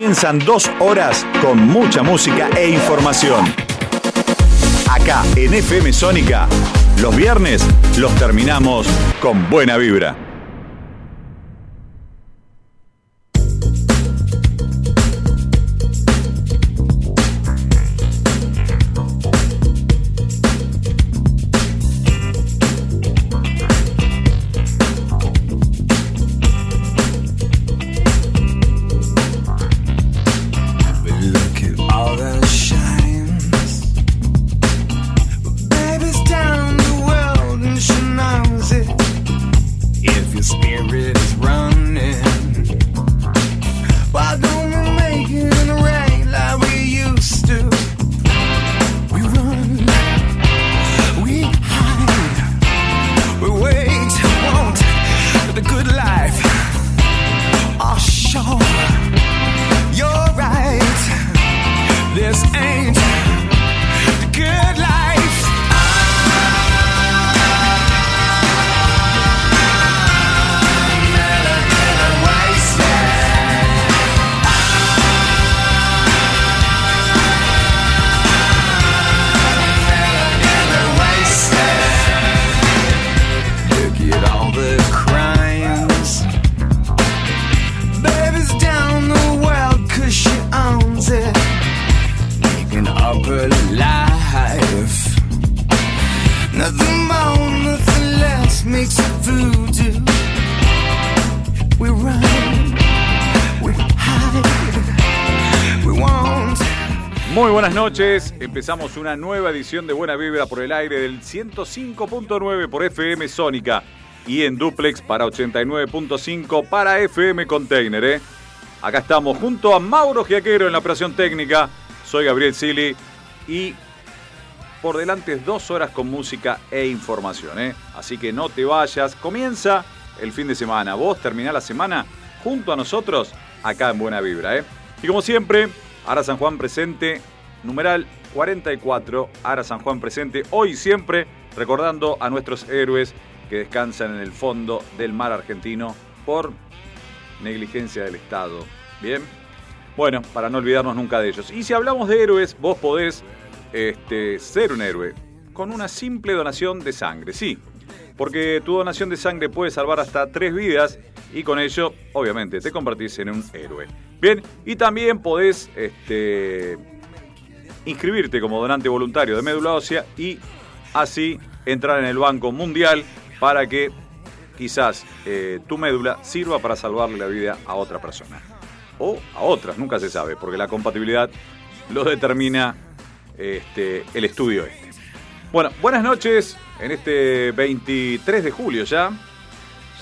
Comienzan dos horas con mucha música e información. Acá en FM Sónica, los viernes los terminamos con buena vibra. Empezamos una nueva edición de Buena Vibra por el aire del 105.9 por FM Sónica y en Duplex para 89.5 para FM Container. ¿eh? Acá estamos junto a Mauro Giaquero en la operación técnica, soy Gabriel Sili y por delante dos horas con música e información. ¿eh? Así que no te vayas, comienza el fin de semana, vos terminás la semana junto a nosotros acá en Buena Vibra. ¿eh? Y como siempre, Ara San Juan presente, numeral 44, Ara San Juan presente, hoy siempre recordando a nuestros héroes que descansan en el fondo del mar argentino por negligencia del Estado. Bien, bueno, para no olvidarnos nunca de ellos. Y si hablamos de héroes, vos podés este, ser un héroe con una simple donación de sangre, sí. Porque tu donación de sangre puede salvar hasta tres vidas y con ello, obviamente, te convertís en un héroe. Bien, y también podés este, inscribirte como donante voluntario de médula ósea y así entrar en el Banco Mundial para que quizás eh, tu médula sirva para salvarle la vida a otra persona. O a otras, nunca se sabe, porque la compatibilidad lo determina este, el estudio este. Bueno, buenas noches en este 23 de julio ya.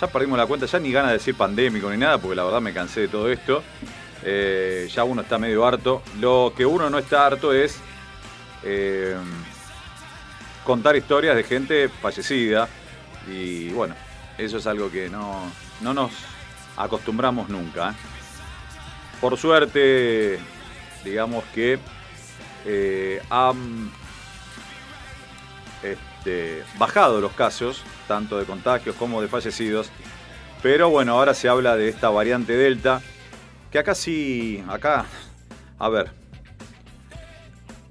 Ya perdimos la cuenta, ya ni ganas de decir pandémico ni nada, porque la verdad me cansé de todo esto. Eh, ya uno está medio harto. Lo que uno no está harto es eh, contar historias de gente fallecida. Y bueno, eso es algo que no, no nos acostumbramos nunca. ¿eh? Por suerte, digamos que han este, bajado los casos, tanto de contagios como de fallecidos. Pero bueno, ahora se habla de esta variante Delta, que acá sí, acá, a ver.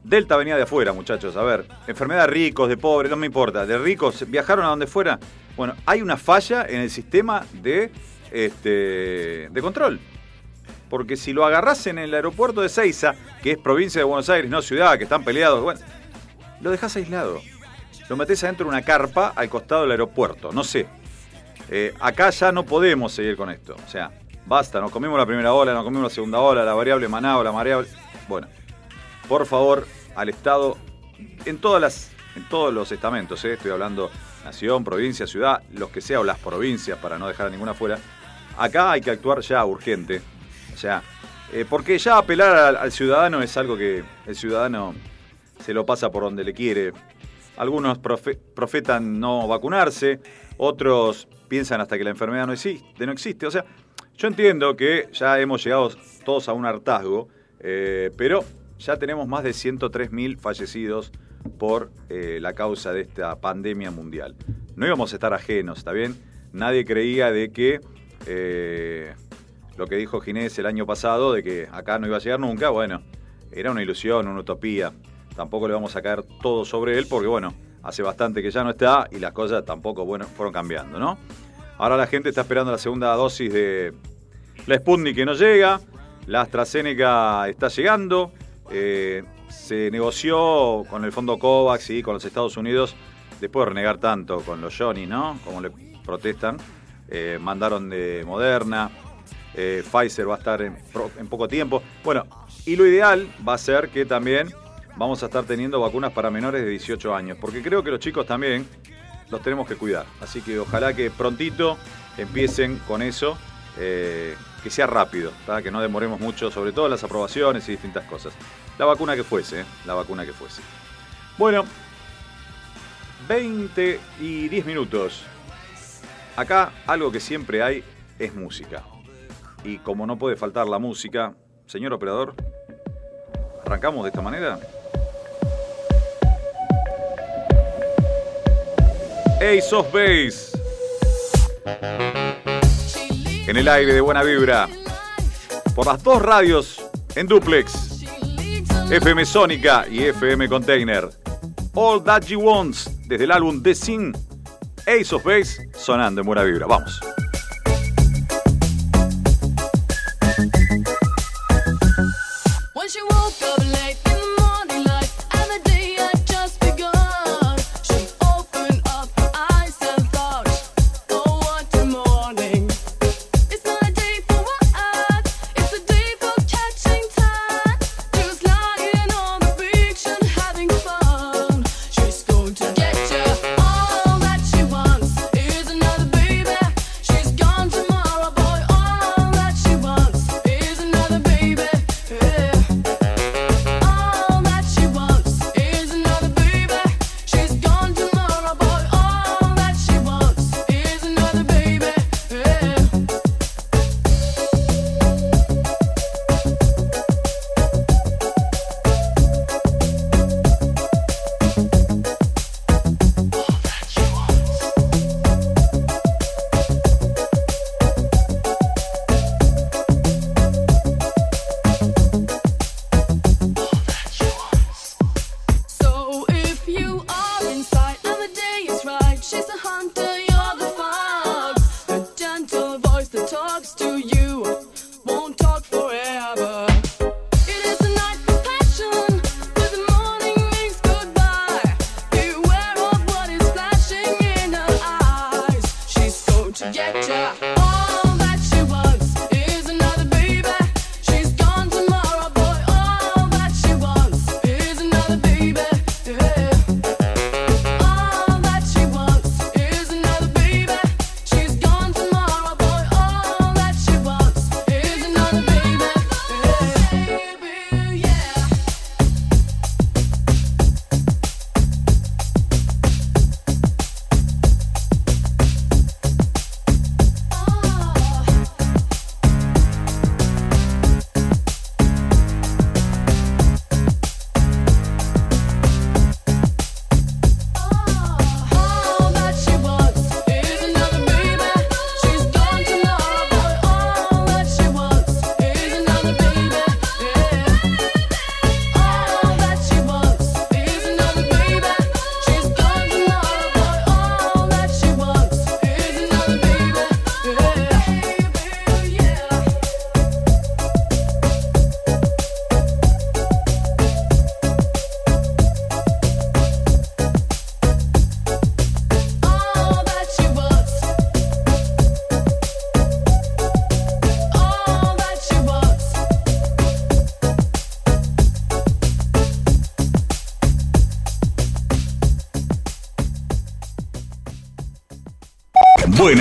Delta venía de afuera, muchachos. A ver, enfermedad de ricos, de pobres, no me importa. De ricos, viajaron a donde fuera. Bueno, hay una falla en el sistema de, este, de control. Porque si lo agarrás en el aeropuerto de Ceiza, que es provincia de Buenos Aires, no ciudad, que están peleados, bueno, lo dejás aislado. Lo metés adentro de una carpa al costado del aeropuerto, no sé. Eh, acá ya no podemos seguir con esto. O sea, basta, nos comimos la primera ola, nos comimos la segunda ola, la variable manado, la variable. Bueno, por favor, al Estado, en todas las, en todos los estamentos, eh, estoy hablando nación, provincia, ciudad, los que sea o las provincias, para no dejar a ninguna fuera. Acá hay que actuar ya urgente. O sea, eh, porque ya apelar al, ciudadano es algo que el ciudadano se lo pasa por donde le quiere. Algunos profe- profetan no vacunarse, otros piensan hasta que la enfermedad no existe. No existe. O sea, yo entiendo que ya hemos llegado todos a un hartazgo, eh, pero ya tenemos más de 103.000 fallecidos por eh, la causa de esta pandemia mundial. No íbamos a estar ajenos, ¿está bien? Nadie creía de que eh, lo que dijo Ginés el año pasado de que acá no iba a llegar nunca, bueno, era una ilusión, una utopía. Tampoco le vamos a caer todo sobre él porque, bueno, hace bastante que ya no está y las cosas tampoco, bueno, fueron cambiando, ¿no? Ahora la gente está esperando la segunda dosis de la Sputnik que no llega, la AstraZeneca está llegando, eh, se negoció con el fondo COVAX y con los Estados Unidos, después de renegar tanto con los Johnny, ¿no? Como le protestan, eh, mandaron de Moderna, eh, Pfizer va a estar en, en poco tiempo. Bueno, y lo ideal va a ser que también vamos a estar teniendo vacunas para menores de 18 años, porque creo que los chicos también los tenemos que cuidar. Así que ojalá que prontito empiecen con eso, eh, que sea rápido, que no demoremos mucho, sobre todo las aprobaciones y distintas cosas. La vacuna que fuese, ¿eh? la vacuna que fuese. Bueno, 20 y 10 minutos. Acá algo que siempre hay es música. Y como no puede faltar la música, señor operador, ¿arrancamos de esta manera? Ace of Base. En el aire de buena vibra. Por las dos radios en duplex. FM Sónica y FM Container. All That You Wants. Desde el álbum The Sin. Ace of Base sonando en buena vibra. Vamos.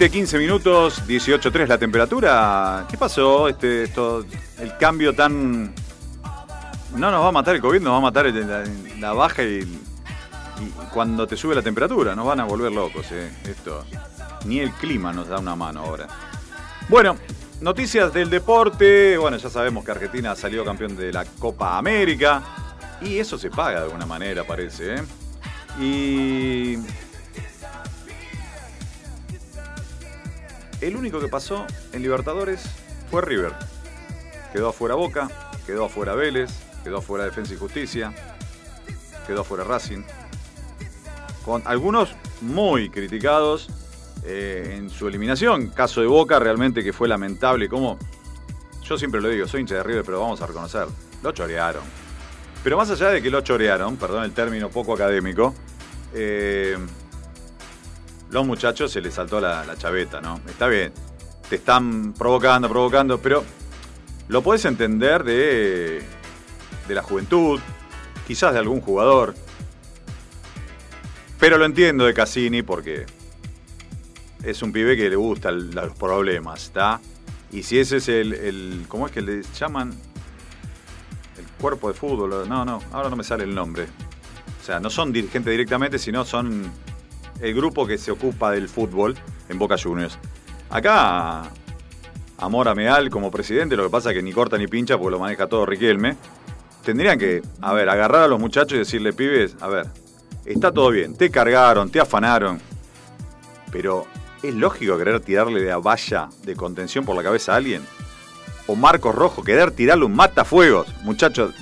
20, 15 minutos, 18.3 la temperatura. ¿Qué pasó? Este, esto, el cambio tan... No nos va a matar el COVID, nos va a matar la, baja y, y cuando te sube la temperatura. Nos van a volver locos, eh. Esto. Ni el clima nos da una mano ahora. Bueno, noticias del deporte. Bueno, ya sabemos que Argentina salió campeón de la Copa América. Y eso se paga de alguna manera, parece. ¿eh? Y el único que pasó en Libertadores fue River. Quedó afuera Boca, quedó afuera Vélez, quedó afuera Defensa y Justicia, quedó afuera Racing. Con algunos muy criticados eh, en su eliminación. Caso de Boca realmente que fue lamentable. Como yo siempre lo digo, soy hincha de River, pero vamos a reconocer, lo chorearon. Pero más allá de que lo chorearon, perdón el término poco académico, eh, los muchachos se les saltó la, chaveta, ¿no? Está bien, te están provocando, provocando, pero lo podés entender de, de la juventud, quizás de algún jugador. Pero lo entiendo de Cassini porque es un pibe que le gustan los problemas, ¿está? Y si ese es el- ¿Cómo es que le llaman? El cuerpo de fútbol. No, no, ahora no me sale el nombre. O sea, no son dirigentes directamente, sino son el grupo que se ocupa del fútbol en Boca Juniors. Acá, Amor Meal como presidente, lo que pasa es que ni corta ni pincha porque lo maneja todo Riquelme. Tendrían que, a ver, agarrar a los muchachos y decirle, pibes, a ver, está todo bien, te cargaron, te afanaron, pero ¿es lógico querer tirarle de la valla de contención por la cabeza a alguien? O Marcos Rojo, querer tirarle un matafuegos, muchachos.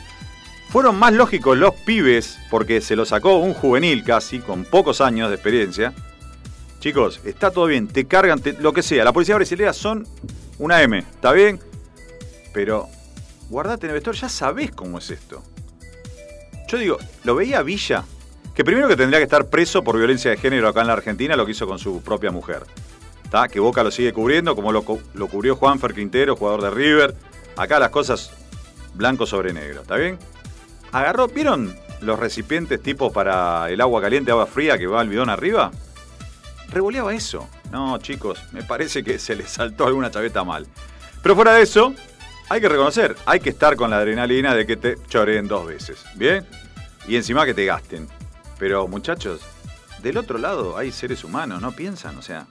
Fueron más lógicos los pibes, porque se lo sacó un juvenil casi, con pocos años de experiencia. Chicos, está todo bien, te cargan, lo que sea. La policía brasileña son una M, ¿está bien? Pero guardate en el vestuario, ya sabés cómo es esto. Yo digo, lo veía Villa, que primero que tendría que estar preso por violencia de género acá en la Argentina, lo que hizo con su propia mujer. ¿Tá? Que Boca lo sigue cubriendo, como lo, lo cubrió Juanfer Quintero, jugador de River. Acá las cosas blanco sobre negro, ¿está bien? Agarró, ¿vieron los recipientes tipo para el agua caliente, agua fría que va al bidón arriba? Revoleaba eso. No, chicos, me parece que se les saltó alguna chaveta mal. Pero fuera de eso, hay que reconocer, hay que estar con la adrenalina de que te choreen dos veces, ¿bien? Y encima que te gasten. Pero muchachos, del otro lado hay seres humanos, ¿no piensan? O sea,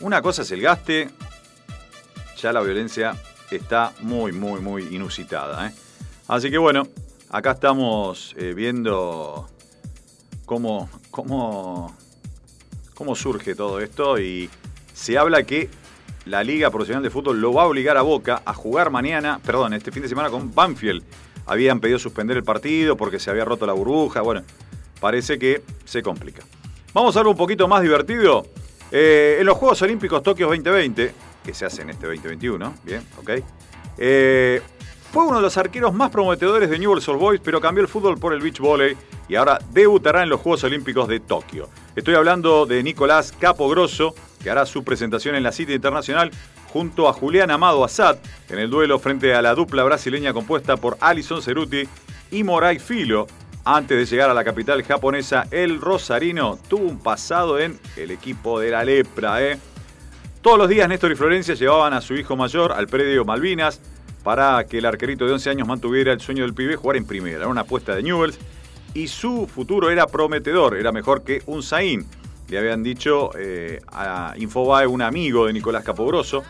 una cosa es el gaste, ya la violencia está muy, muy, muy inusitada. ¿eh? Así que bueno, acá estamos eh, viendo cómo, cómo, cómo surge todo esto y se habla que la Liga Profesional de Fútbol lo va a obligar a Boca a jugar mañana, perdón, este fin de semana con Banfield. Habían pedido suspender el partido porque se había roto la burbuja. Bueno, parece que se complica. Vamos a algo un poquito más divertido. Eh, en los Juegos Olímpicos Tokio 2020, que se hacen este 2021, bien, ok. Eh, fue uno de los arqueros más prometedores de Newell's Old Boys, pero cambió el fútbol por el beach volley y ahora debutará en los Juegos Olímpicos de Tokio. Estoy hablando de Nicolás Capogrosso, que hará su presentación en la cita internacional junto a Julián Amado Assad en el duelo frente a la dupla brasileña compuesta por Alison Ceruti y Moray Filo. Antes de llegar a la capital japonesa, el rosarino tuvo un pasado en el equipo de la lepra. ¿eh? Todos los días Néstor y Florencia llevaban a su hijo mayor al predio Malvinas para que el arquerito de 11 años mantuviera el sueño del pibe jugar en primera. Era una apuesta de Newells y su futuro era prometedor, era mejor que un Zain. Le habían dicho eh, a Infobae un amigo de Nicolás Capogrosso,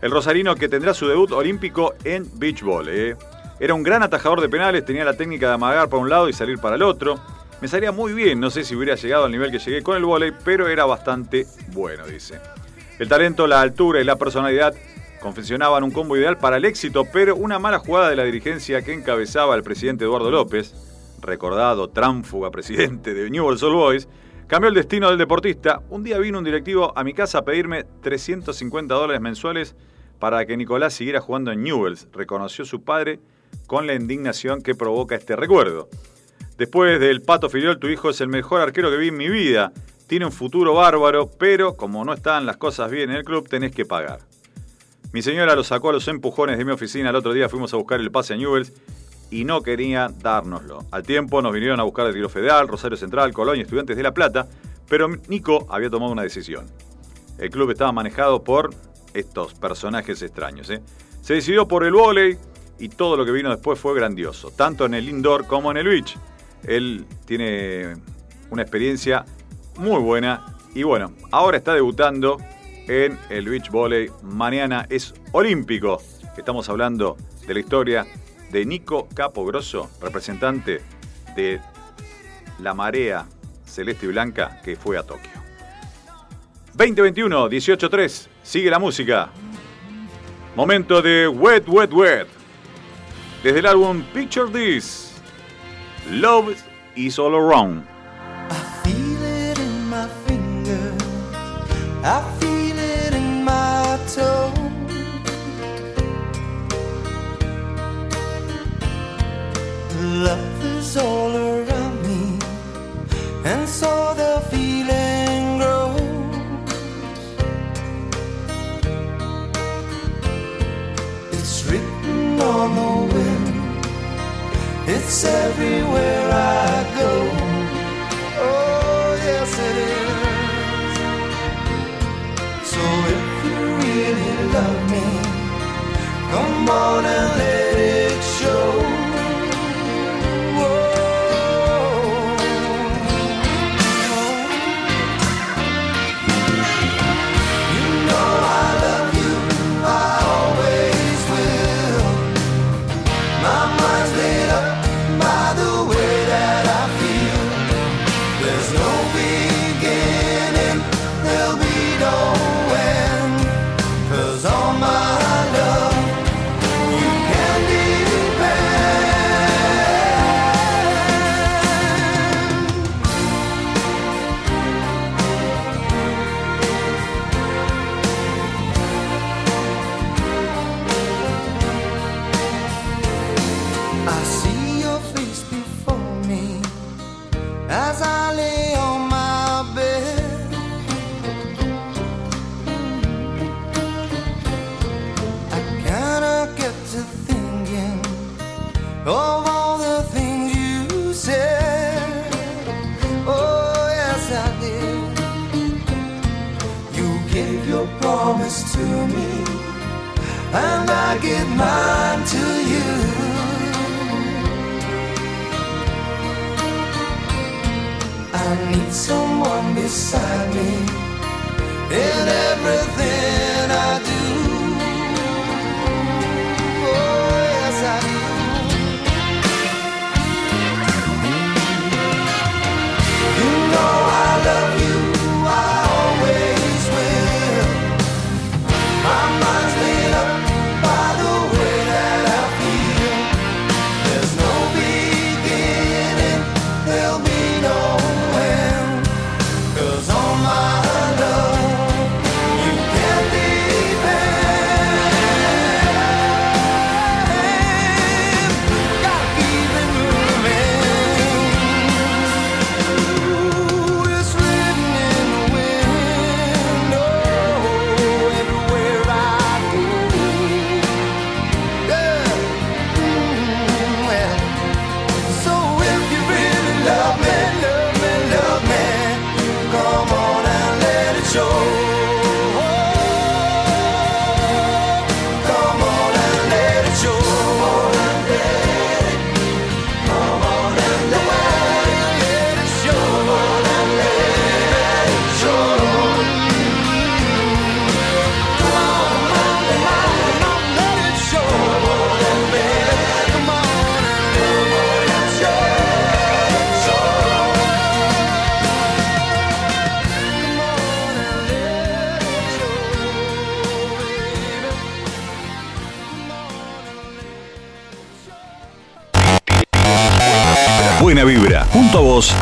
el rosarino que tendrá su debut olímpico en beach volley. ¿eh? Era un gran atajador de penales, tenía la técnica de amagar para un lado y salir para el otro. Me salía muy bien, no sé si hubiera llegado al nivel que llegué con el vóley, pero era bastante bueno, dice. El talento, la altura y la personalidad confeccionaban un combo ideal para el éxito, pero una mala jugada de la dirigencia que encabezaba el presidente Eduardo López, recordado tránfuga presidente de Newell's Old Boys, cambió el destino del deportista. Un día vino un directivo a mi casa a pedirme 350 dólares mensuales para que Nicolás siguiera jugando en Newell's, reconoció su padre con la indignación que provoca este recuerdo. Después del Pato Filiol, tu hijo es el mejor arquero que vi en mi vida. Tiene un futuro bárbaro, pero como no están las cosas bien en el club, tenés que pagar. Mi señora lo sacó a los empujones de mi oficina. El otro día fuimos a buscar el pase a Newells y no quería dárnoslo. Al tiempo nos vinieron a buscar el Tiro Federal, Rosario Central, Colonia, Estudiantes de La Plata, pero Nico había tomado una decisión. el club estaba manejado por estos personajes extraños. ¿eh? Se decidió por el vóley y todo lo que vino después fue grandioso, tanto en el indoor como en el beach. Él tiene una experiencia muy buena y bueno, ahora está debutando en el beach volley. Mañana es olímpico. Estamos hablando de la historia de Nico Capogrosso, representante de la marea celeste y blanca que fue a Tokio. 2021, 18-3, sigue la música. Momento de Wet, Wet, Wet. Desde el álbum Picture This, Love is All Around. Love is all around me, and so the feeling grows. It's written on the wind. It's everywhere I go. Oh, yes, it is. So really love me, come on and let it show.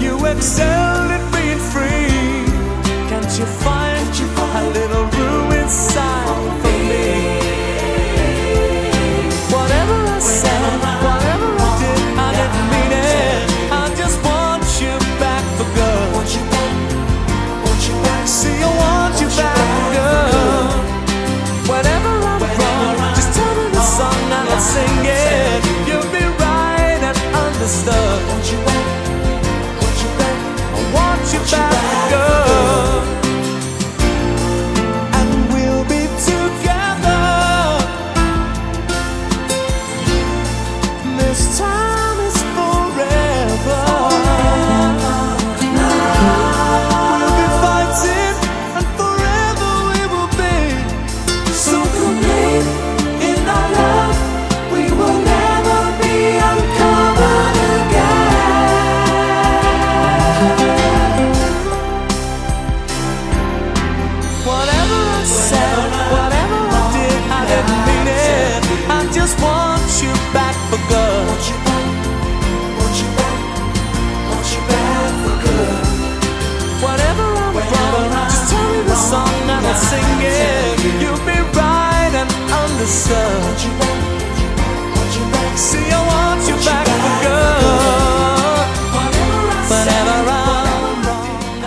you excelled at being free. Can't you find you a little room inside for me? Whatever I said, whatever I did, I didn't mean it. I just want you back for good. Want you back, want you back. See, I want you back for good. Whenever I'm wrong, just tell me the song and I'll sing it. You'll be right and understood.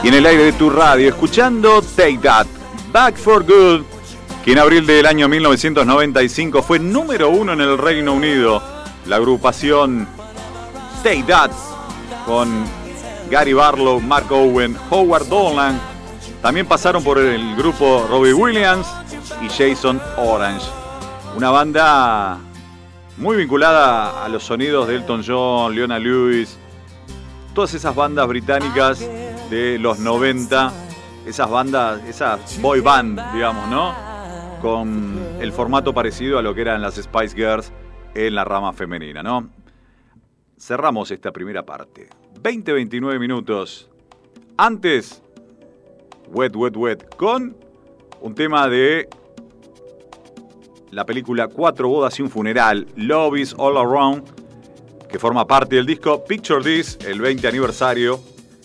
Y en el aire de tu radio, escuchando Take That, Back for Good, que en abril del año 1995 fue número uno en el Reino Unido. La agrupación Take That, con Gary Barlow, Mark Owen, Howard Dolan. También pasaron por el grupo Robbie Williams y Jason Orange. Una banda muy vinculada a los sonidos de Elton John, Leona Lewis, todas esas bandas británicas de los 90, esas bandas, esas boy band, digamos, ¿no? Con el formato parecido a lo que eran las Spice Girls en la rama femenina, ¿no? Cerramos esta primera parte. 20-29 minutos. Antes, Wet, Wet, Wet, con un tema de la película Cuatro bodas y un funeral, Love is All Around, que forma parte del disco Picture This, el 20 aniversario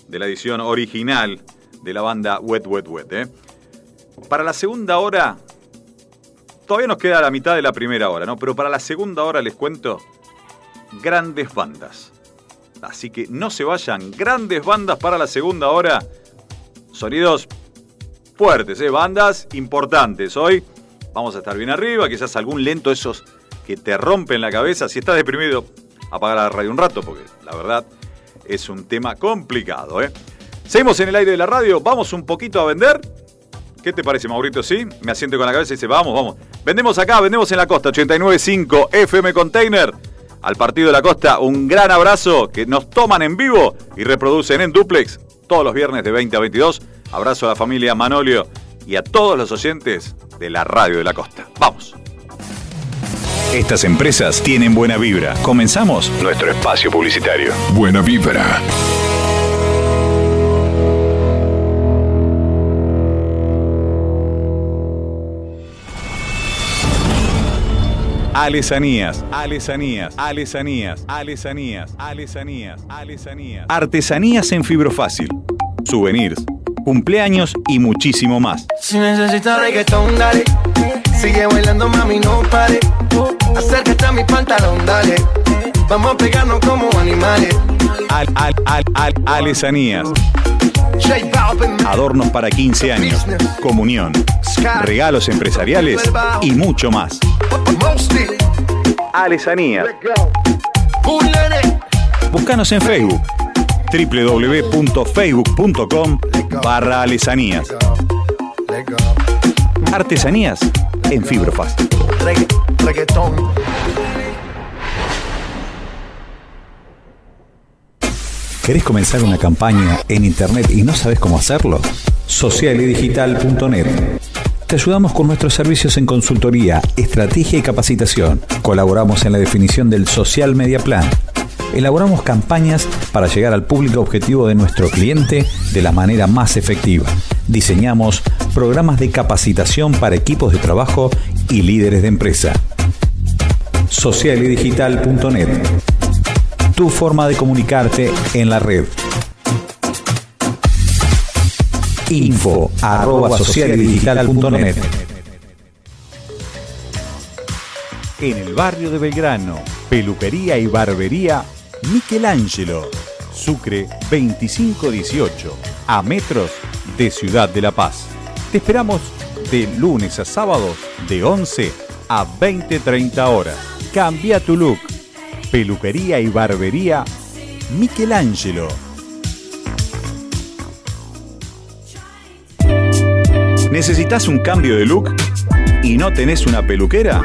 de la edición original de la banda Wet Wet Wet. ¿eh? Para la segunda hora, todavía nos queda la mitad de la primera hora, ¿no? Pero para la segunda hora les cuento grandes bandas. Así que no se vayan, grandes bandas para la segunda hora. Sonidos fuertes, ¿eh? bandas importantes. Hoy vamos a estar bien arriba, quizás algún lento esos que te rompen la cabeza. Si estás deprimido, apaga la radio un rato, porque la verdad es un tema complicado. ¿eh? Seguimos en el aire de la radio, vamos un poquito a vender. ¿Qué te parece, Maurito? ¿Sí? Me asiente con la cabeza y dice, vamos, vamos. Vendemos acá, vendemos en la costa, 89.5 FM Container. Al partido de la costa, un gran abrazo que nos toman en vivo y reproducen en duplex todos los viernes de 20 a 22. Abrazo a la familia Manolio y a todos los oyentes de la radio de la costa. Vamos. Estas empresas tienen buena vibra. Comenzamos nuestro espacio publicitario. Buena vibra. Alesanías, alesanías, alesanías, alesanías, alesanías, alesanías. Artesanías en fibro fácil. Souvenirs, cumpleaños y muchísimo más. Si necesitas reggaetón, dale. Sigue bailando, mami, no pare. Acércate a mi pantalón, dale. Vamos a pegarnos como animales. Al, al, al, al, alesanías. Adornos para 15 años, comunión, regalos empresariales y mucho más. Alesanías. Búscanos en Facebook www.facebook.com barra. Artesanías en fibro fácil. Regga- reggaetón. ¿Querés comenzar una campaña en Internet y no sabes cómo hacerlo? Socialidigital.net. Te ayudamos con nuestros servicios en consultoría, estrategia y capacitación. Colaboramos en la definición del Social Media Plan. Elaboramos campañas para llegar al público objetivo de nuestro cliente de la manera más efectiva. Diseñamos programas de capacitación para equipos de trabajo y líderes de empresa. Socialidigital.net tu forma de comunicarte en la red. Info arroba En el barrio de Belgrano, peluquería y barbería Michelangelo, Sucre 2518, a metros de Ciudad de La Paz. Te esperamos de lunes a sábados de 11 a 20-30 horas. Cambia tu look. Peluquería y barbería Michelangelo. ¿Necesitas un cambio de look y no tenés una peluquera?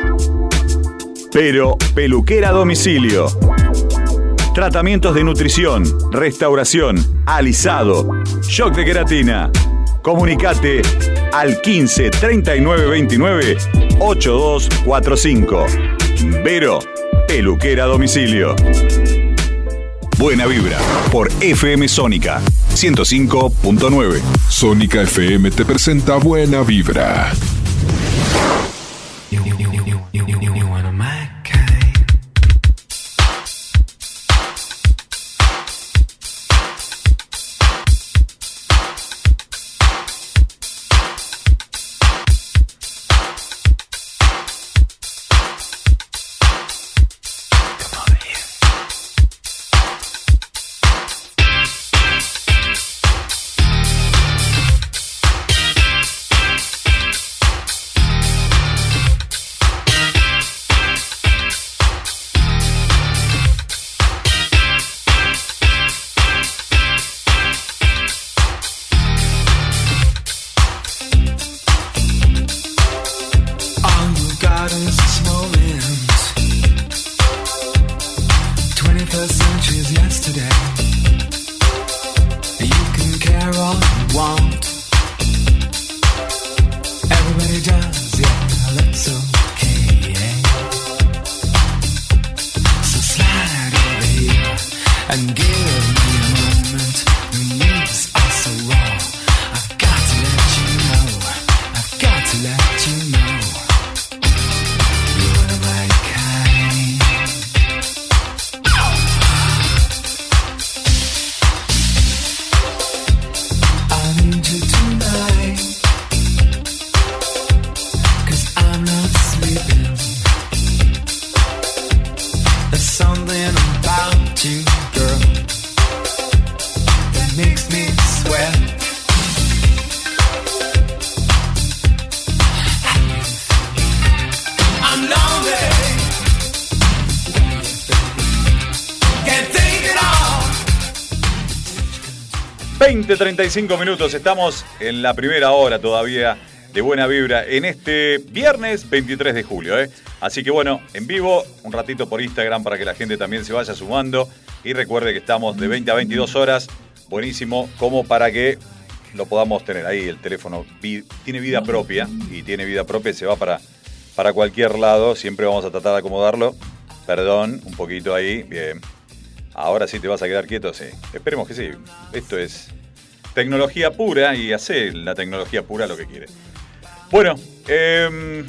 Pero Peluquera a Domicilio. Tratamientos de nutrición, restauración, alisado, shock de queratina. Comunicate al 15 39 29 8245. Vero, peluquera domicilio. Buena vibra por FM Sónica 105.9. Sónica FM te presenta Buena Vibra. 20-35 minutos, estamos en la primera hora todavía de Buena Vibra en este viernes 23 de julio. ¿eh? Así que bueno, en vivo, un ratito por Instagram para que la gente también se vaya sumando. Y recuerde que estamos de 20 a 22 horas, buenísimo, como para que lo podamos tener ahí. El teléfono tiene vida propia y tiene vida propia se va para, para cualquier lado. Siempre vamos a tratar de acomodarlo. Perdón, un poquito ahí. Bien. Ahora sí te vas a quedar quieto, sí. Esperemos que sí. Esto es tecnología pura y hace la tecnología pura lo que quiere. Bueno, em,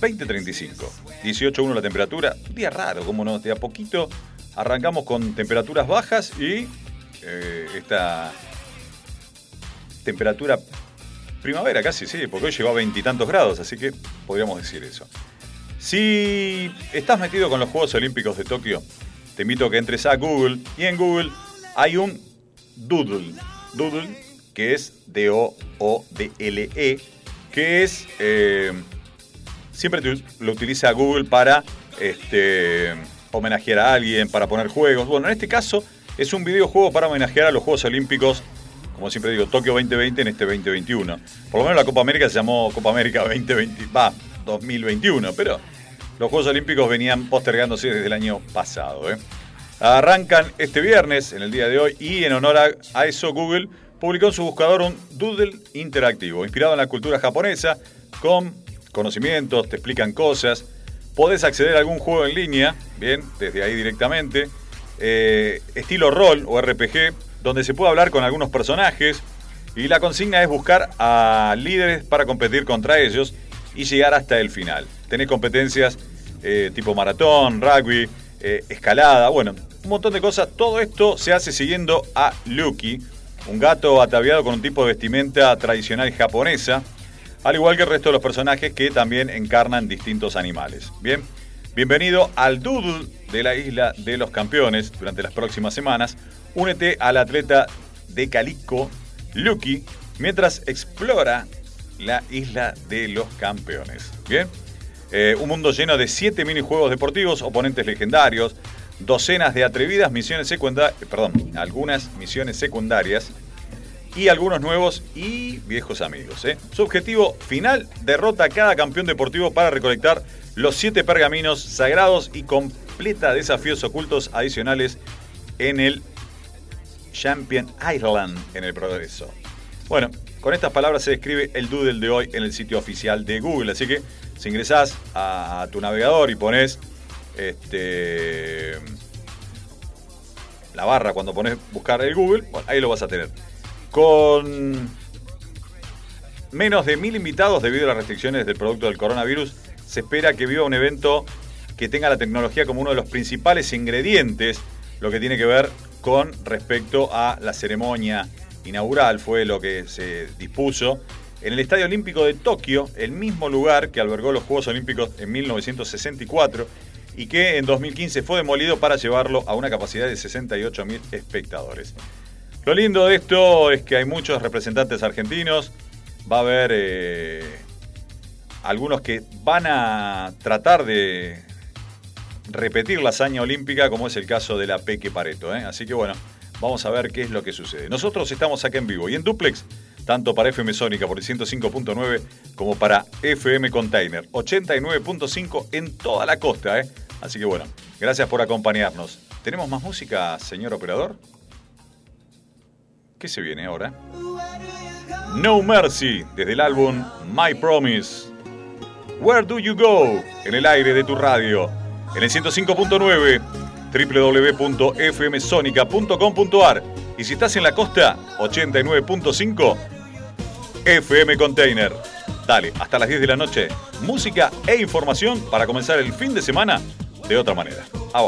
20.35. 18.1 la temperatura. Día raro, como no, de a poquito arrancamos con temperaturas bajas y eh, esta temperatura primavera casi, sí, porque hoy llegó veintitantos grados, así que podríamos decir eso. Si estás metido con los Juegos Olímpicos de Tokio, te invito a que entres a Google y en Google hay un Doodle. Doodle, que es D-O-O-D-L-E, que es. eh, siempre lo utiliza Google para este, homenajear a alguien, para poner juegos. Bueno, en este caso es un videojuego para homenajear a los Juegos Olímpicos, como siempre digo, Tokio 2020 en este 2021. Por lo menos la Copa América se llamó Copa América 2020, va, 2021, pero los Juegos Olímpicos venían postergándose desde el año pasado. ¿eh? Arrancan este viernes, en el día de hoy, y en honor a, eso Google publicó en su buscador un doodle interactivo, inspirado en la cultura japonesa, con conocimientos, te explican cosas. Podés acceder a algún juego en línea, bien, desde ahí directamente, eh, estilo rol o RPG, donde se puede hablar con algunos personajes, y la consigna es buscar a líderes para competir contra ellos y llegar hasta el final. Tenés competencias eh, tipo maratón, rugby, eh, escalada, bueno, un montón de cosas. Todo esto se hace siguiendo a Lucky, un gato ataviado con un tipo de vestimenta tradicional japonesa, al igual que el resto de los personajes que también encarnan distintos animales. Bien, bienvenido al Doodle de la Isla de los Campeones durante las próximas semanas. Únete al atleta de Calico, Lucky, mientras explora la Isla de los Campeones. Bien, Eh, un mundo lleno de siete minijuegos deportivos, oponentes legendarios, docenas de atrevidas misiones secundarias, perdón, algunas misiones secundarias y algunos nuevos y viejos amigos. ¿eh? Su objetivo final, derrota a cada campeón deportivo para recolectar los siete pergaminos sagrados y completa desafíos ocultos adicionales en el Champion Island en el progreso. Bueno, con estas palabras se describe el doodle de hoy en el sitio oficial de Google, así que si ingresás a, tu navegador y pones este, la barra cuando pones buscar el Google, bueno, ahí lo vas a tener. Con menos de mil invitados debido a las restricciones del producto del coronavirus, se espera que viva un evento que tenga la tecnología como uno de los principales ingredientes, lo que tiene que ver con respecto a la ceremonia inaugural, fue lo que se dispuso en el Estadio Olímpico de Tokio, el mismo lugar que albergó los Juegos Olímpicos en 1964 y que en 2015 fue demolido para llevarlo a una capacidad de 68.000 espectadores. Lo lindo de esto es que hay muchos representantes argentinos, va a haber eh, algunos que van a tratar de repetir la hazaña olímpica, como es el caso de la Peque Pareto. ¿eh? Así que bueno, vamos a ver qué es lo que sucede. Nosotros estamos acá en vivo y en Duplex, tanto para FM Sónica por el 105.9 como para FM Container 89.5 en toda la costa. ¿eh? Así que bueno, gracias por acompañarnos. ¿Tenemos más música, señor operador? ¿Qué se viene ahora? No Mercy, desde el álbum My Promise. Where Do You Go? En el aire de tu radio. En el 105.9, www.fmsonica.com.ar. Y si estás en la costa, 89.5, FM Container. Dale, hasta las 10 de la noche. Música e información para comenzar el fin de semana de otra manera. A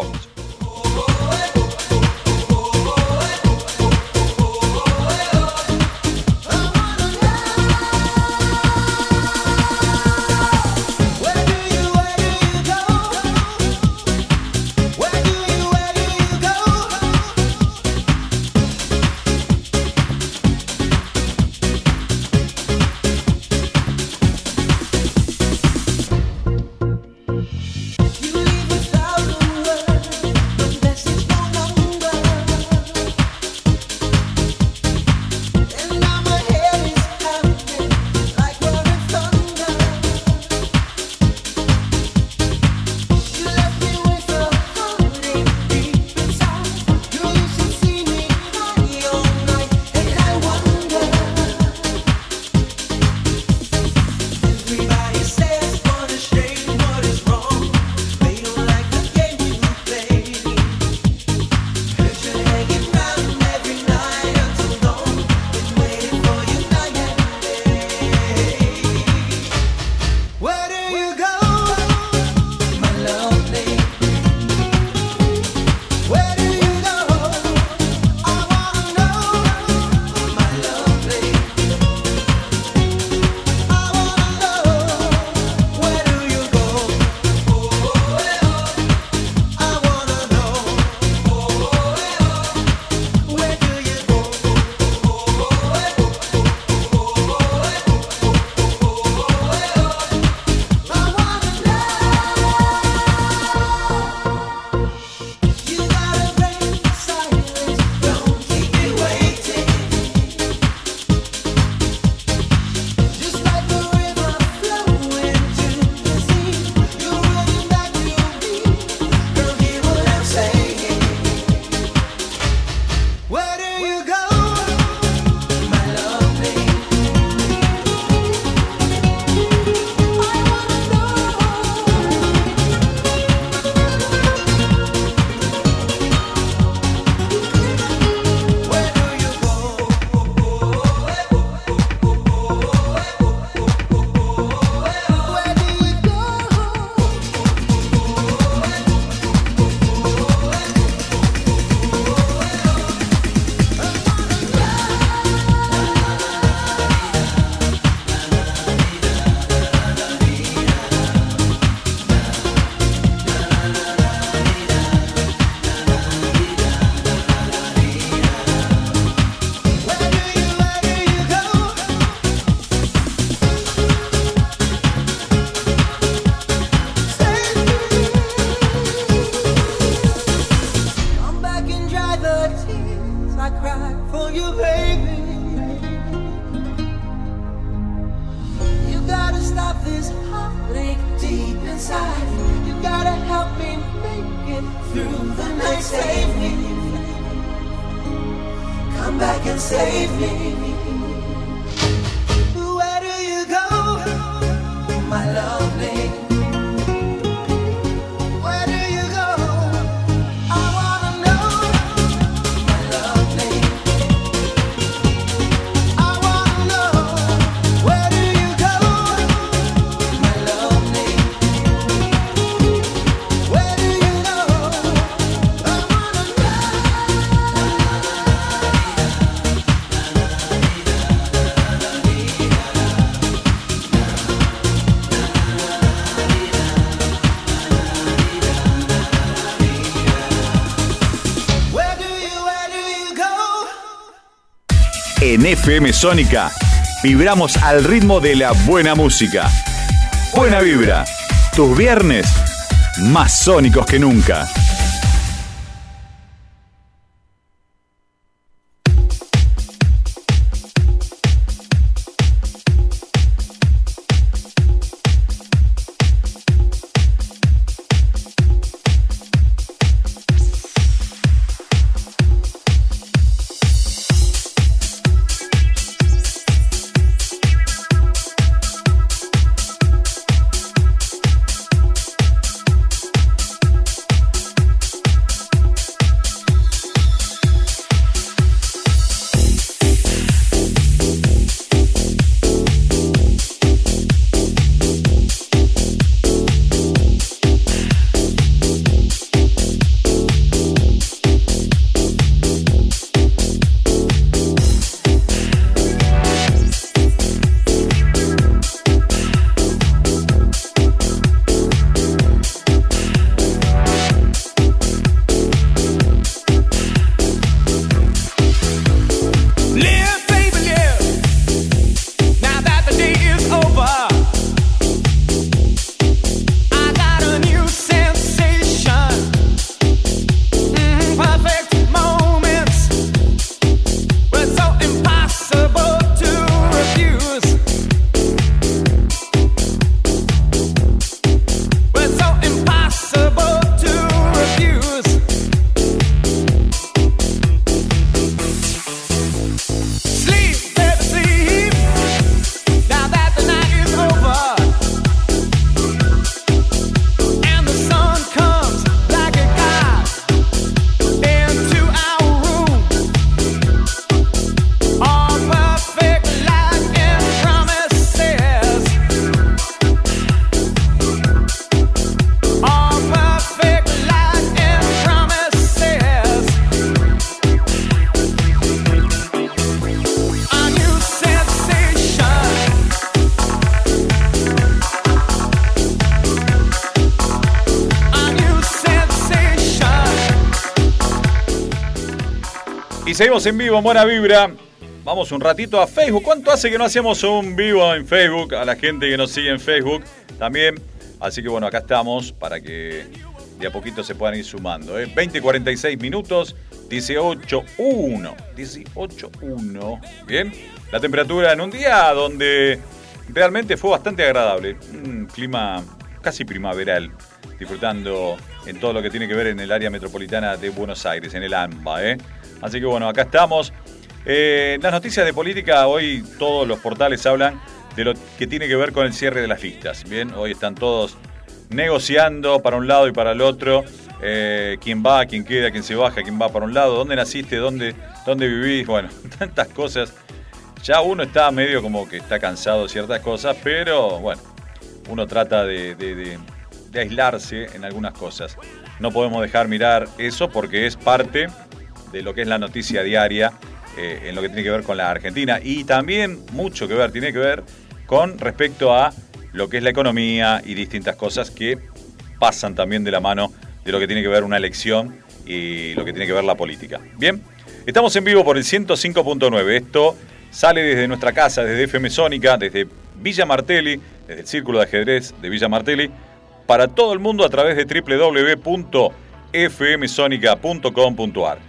FM Sónica vibramos al ritmo de la buena música. Buena vibra. Tus viernes más sónicos que nunca. Seguimos en vivo en Buena Vibra. Vamos un ratito a Facebook. ¿Cuánto hace que no hacemos un vivo en Facebook? A la gente que nos sigue en Facebook también. Así que bueno, acá estamos para que de a poquito se puedan ir sumando. ¿eh? 20 y 46 minutos, 18.1. 18.1. Bien. La temperatura en un día donde realmente fue bastante agradable. Un clima casi primaveral. Disfrutando en todo lo que tiene que ver en el área metropolitana de Buenos Aires, en el AMBA. ¿eh? Así que bueno, acá estamos. Eh, las noticias de política, hoy todos los portales hablan de lo que tiene que ver con el cierre de las listas. Bien, hoy están todos negociando para un lado y para el otro. eh, quién va, quién queda, quién se baja, quién va para un lado, dónde naciste, dónde, dónde vivís, bueno, tantas cosas. Ya uno está medio como que está cansado de ciertas cosas, pero bueno, uno trata de, aislarse en algunas cosas. No podemos dejar mirar eso porque es parte de lo que es la noticia diaria eh, en lo que tiene que ver con la Argentina y también mucho que ver, tiene que ver con respecto a lo que es la economía y distintas cosas que pasan también de la mano de lo que tiene que ver una elección y lo que tiene que ver la política. Bien, estamos en vivo por el 105.9. Esto sale desde nuestra casa, desde FM Sónica, desde Villa Martelli, desde el Círculo de Ajedrez de Villa Martelli, para todo el mundo a través de www.fmsonica.com.ar.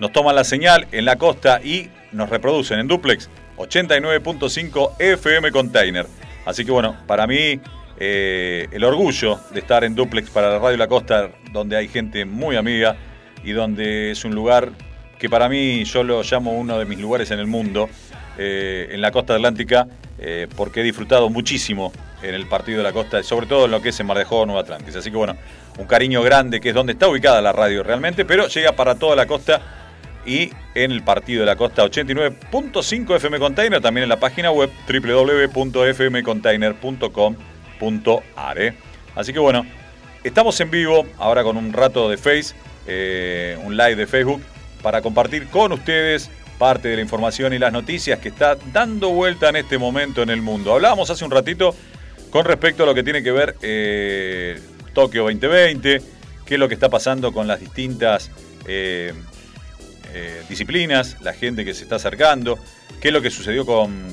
nos toman la señal en la costa y nos reproducen en duplex 89.5 FM Container. Así que bueno, para mí eh, el orgullo de estar en duplex para la Radio La Costa, donde hay gente muy amiga y donde es un lugar que para mí yo lo llamo uno de mis lugares en el mundo, eh, en la costa atlántica, eh, porque he disfrutado muchísimo en el partido de la costa, sobre todo en lo que es en Mar de Nueva Atlantis. Así que bueno, un cariño grande que es donde está ubicada la radio realmente, pero llega para toda la costa y en el partido de la costa 89.5 FM Container, también en la página web www.fmcontainer.com.ar. ¿eh? Así que bueno, estamos en vivo ahora con un rato de Face, eh, un live de Facebook, para compartir con ustedes parte de la información y las noticias que está dando vuelta en este momento en el mundo. Hablábamos hace un ratito con respecto a lo que tiene que ver eh, Tokio 2020, qué es lo que está pasando con las distintas eh, disciplinas, la gente que se está acercando, qué es lo que sucedió con,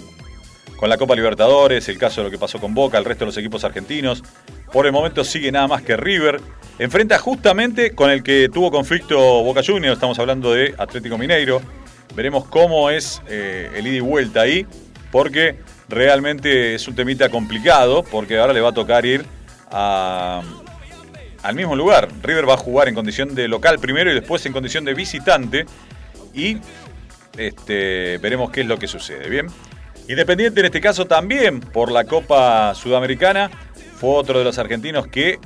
con la Copa Libertadores, el caso de lo que pasó con Boca, el resto de los equipos argentinos. Por el momento sigue nada más que River. Enfrenta justamente con el que tuvo conflicto Boca Juniors, estamos hablando de Atlético Mineiro. Veremos cómo es eh, el ida y vuelta ahí, porque realmente es un temita complicado, porque ahora le va a tocar ir al mismo lugar. River va a jugar en condición de local primero y después en condición de visitante. Y este, veremos qué es lo que sucede. Bien. Independiente en este caso también por la Copa Sudamericana. Fue otro de los argentinos que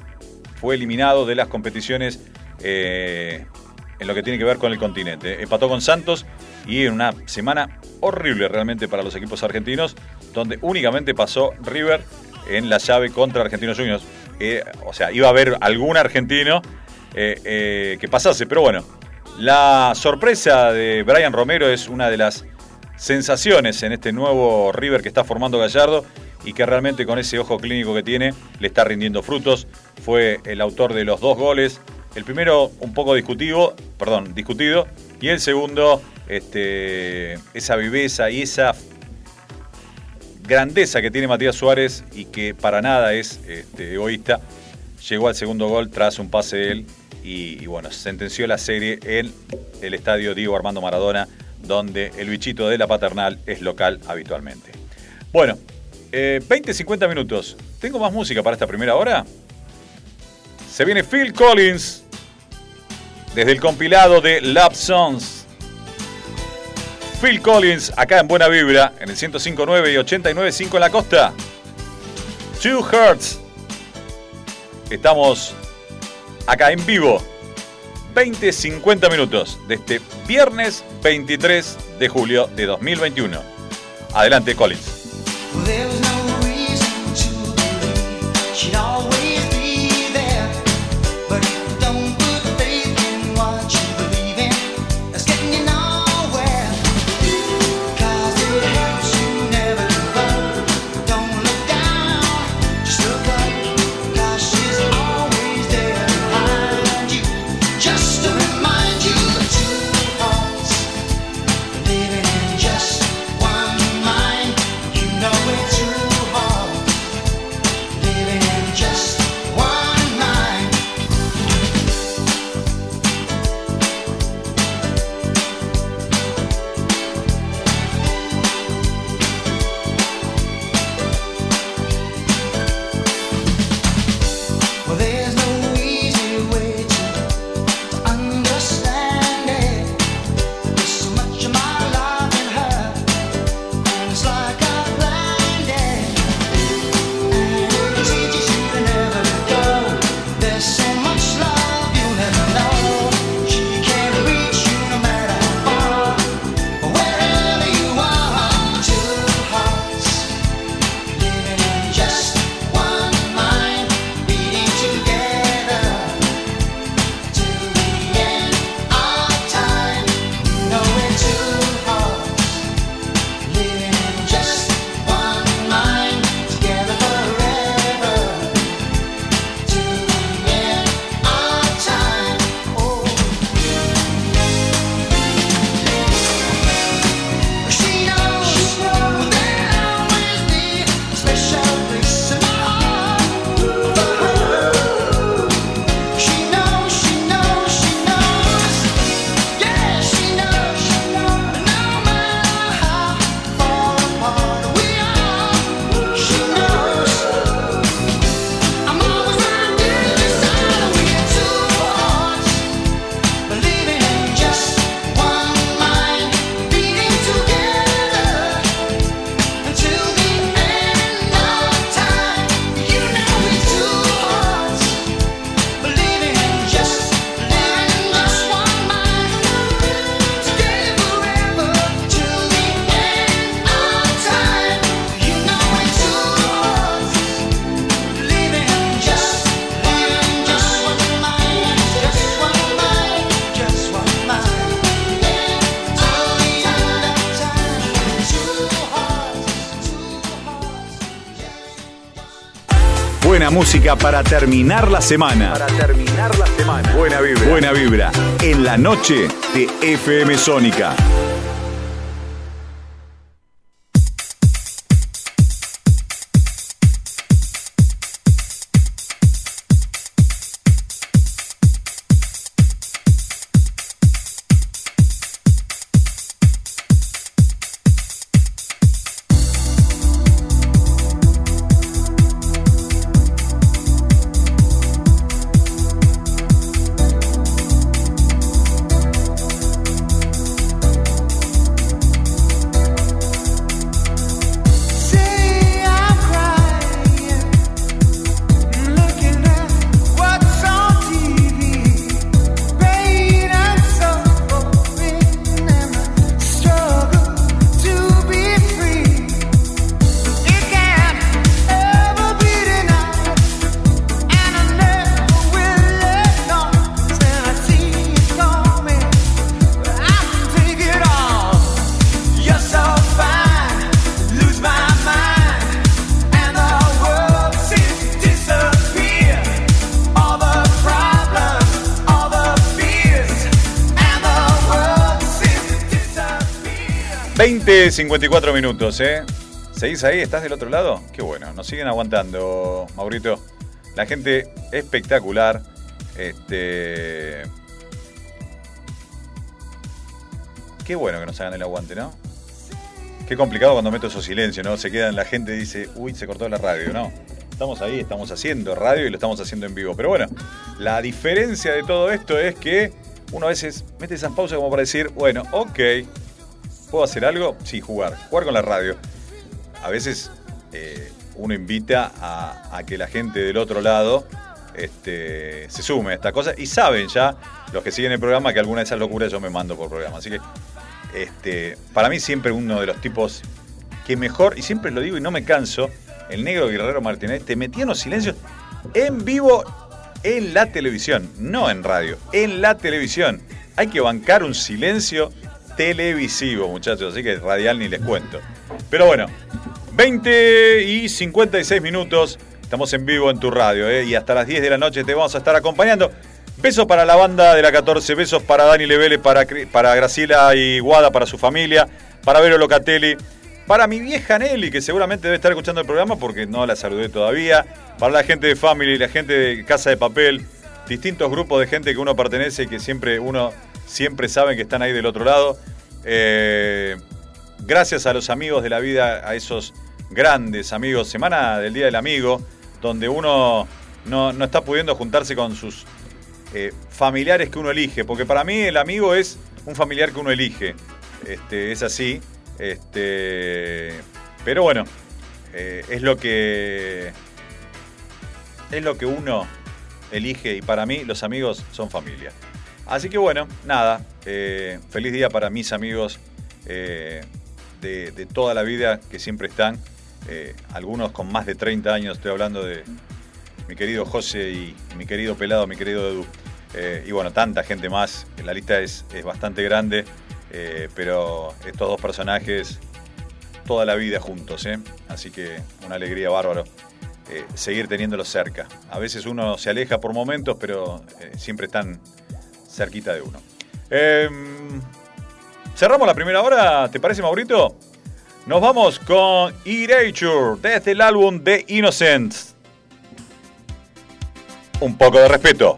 fue eliminado de las competiciones eh, en lo que tiene que ver con el continente. Empató con Santos y en una semana horrible realmente para los equipos argentinos, donde únicamente pasó River en la llave contra Argentinos Juniors. Eh, o sea, iba a haber algún argentino eh, que pasase, pero bueno, la sorpresa de Brian Romero es una de las sensaciones en este nuevo River que está formando Gallardo y que realmente con ese ojo clínico que tiene le está rindiendo frutos. Fue el autor de los dos goles. El primero un poco discutido, perdón, discutido, y el segundo este, esa viveza y esa grandeza que tiene Matías Suárez y que para nada es este, egoísta, llegó al segundo gol tras un pase de él y, bueno, sentenció la serie en el estadio Diego Armando Maradona, donde el bichito de la paternal es local habitualmente. Bueno, eh, 20-50 minutos. ¿Tengo más música para esta primera hora? Se viene Phil Collins desde el compilado de Love Songs. Phil Collins acá en Buena Vibra, en el 105.9 y 89.5 en la costa. Two Hearts. Estamos acá en vivo. 20-50 minutos de este viernes 23 de julio de 2021. Adelante, Collins. Música para terminar la semana. Para terminar la semana. Buena vibra. Buena vibra. En la noche de FM Sónica. 20, 54 minutos, ¿eh? ¿Seguís ahí? ¿Estás del otro lado? Qué bueno, nos siguen aguantando, Maurito. La gente espectacular. Este. Qué bueno que nos hagan el aguante, ¿no? Qué complicado cuando meto esos silencios, ¿no? Se quedan, la gente dice, uy, se cortó la radio, ¿no? Estamos ahí, estamos haciendo radio y lo estamos haciendo en vivo. Pero bueno, la diferencia de todo esto es que uno a veces mete esas pausas como para decir, bueno, ok, ¿Puedo hacer algo? Sí, jugar. Jugar con la radio. A veces eh, uno invita a, que la gente del otro lado este, se sume a esta cosa y saben ya, los que siguen el programa, que alguna de esas locuras yo me mando por programa. Así que, este, para mí siempre uno de los tipos que mejor, y siempre lo digo y no me canso, el negro Guerrero Martínez, te metía en los silencios en vivo en la televisión, no en radio, en la televisión. Hay que bancar un silencio televisivo, muchachos, así que radial ni les cuento. Pero bueno, 20 y 56 minutos, estamos en vivo en tu radio, ¿eh? y hasta las 10 de la noche te vamos a estar acompañando. Besos para la banda de la 14, besos para Dani Levele, para, para Graciela y Guada, para su familia, para Vero Locatelli, para mi vieja Nelly, que seguramente debe estar escuchando el programa porque no la saludé todavía, para la gente de Family, la gente de Casa de Papel, distintos grupos de gente que uno pertenece y que siempre uno siempre sabe que están ahí del otro lado. Eh, gracias a los amigos de la vida, a esos grandes amigos. Semana del Día del Amigo, donde uno no, no está pudiendo juntarse con sus eh, familiares que uno elige. Porque para mí el amigo es un familiar que uno elige. Este, es así. Este, pero bueno, eh, es lo que. Es lo que uno elige. Y para mí, los amigos son familia. Así que bueno, nada. eh, feliz día para mis amigos eh, de, toda la vida que siempre están. eh, algunos con más de 30 años, estoy hablando de mi querido José y mi querido Pelado, mi querido Edu. Y bueno, tanta gente más. La lista es, bastante grande. pero estos dos personajes, toda la vida juntos. Así que una alegría bárbaro. seguir teniéndolos cerca. A veces uno se aleja por momentos, pero siempre están cerquita de uno. Em, cerramos la primera hora, ¿te parece, Maurito? Nos vamos con Erasure desde el álbum de Innocence. Un poco de respeto.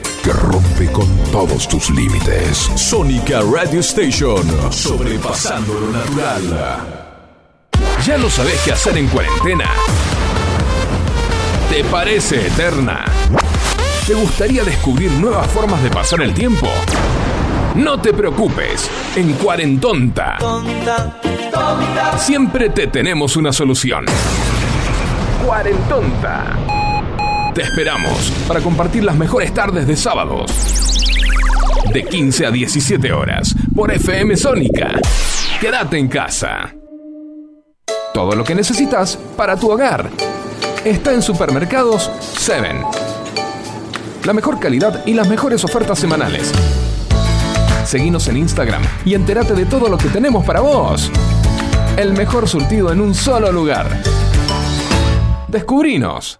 que rompe con todos tus límites. Sónica Radio Station, sobrepasando lo natural. ¿Ya no sabés qué hacer en cuarentena? ¿Te parece eterna? ¿Te gustaría descubrir nuevas formas de pasar el tiempo? No te preocupes, en Cuarentonta siempre te tenemos una solución. Cuarentonta. Te esperamos para compartir las mejores tardes de sábados. De 15 a 17 horas por FM Sónica. Quédate en casa. Todo lo que necesitas para tu hogar está en Supermercados 7. La mejor calidad y las mejores ofertas semanales. Seguinos en Instagram y entérate de todo lo que tenemos para vos. El mejor surtido en un solo lugar. Descubrinos.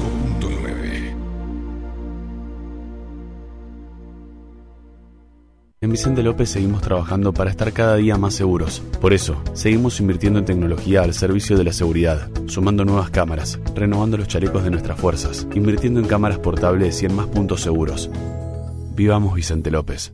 En Vicente López seguimos trabajando para estar cada día más seguros. Por eso, seguimos invirtiendo en tecnología al servicio de la seguridad, sumando nuevas cámaras, renovando los chalecos de nuestras fuerzas, invirtiendo en cámaras portables y en más puntos seguros. Vivamos Vicente López.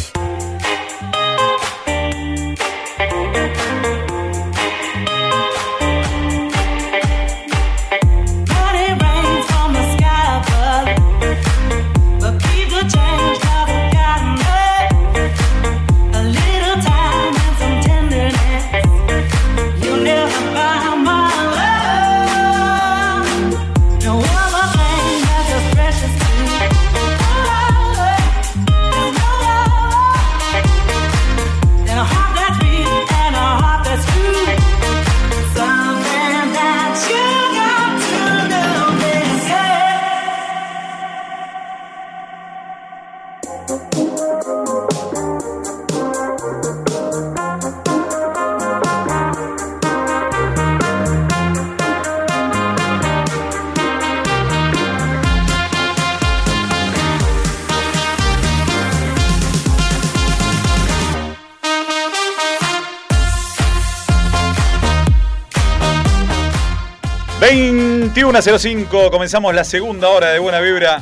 21.05, comenzamos la segunda hora de Buena Vibra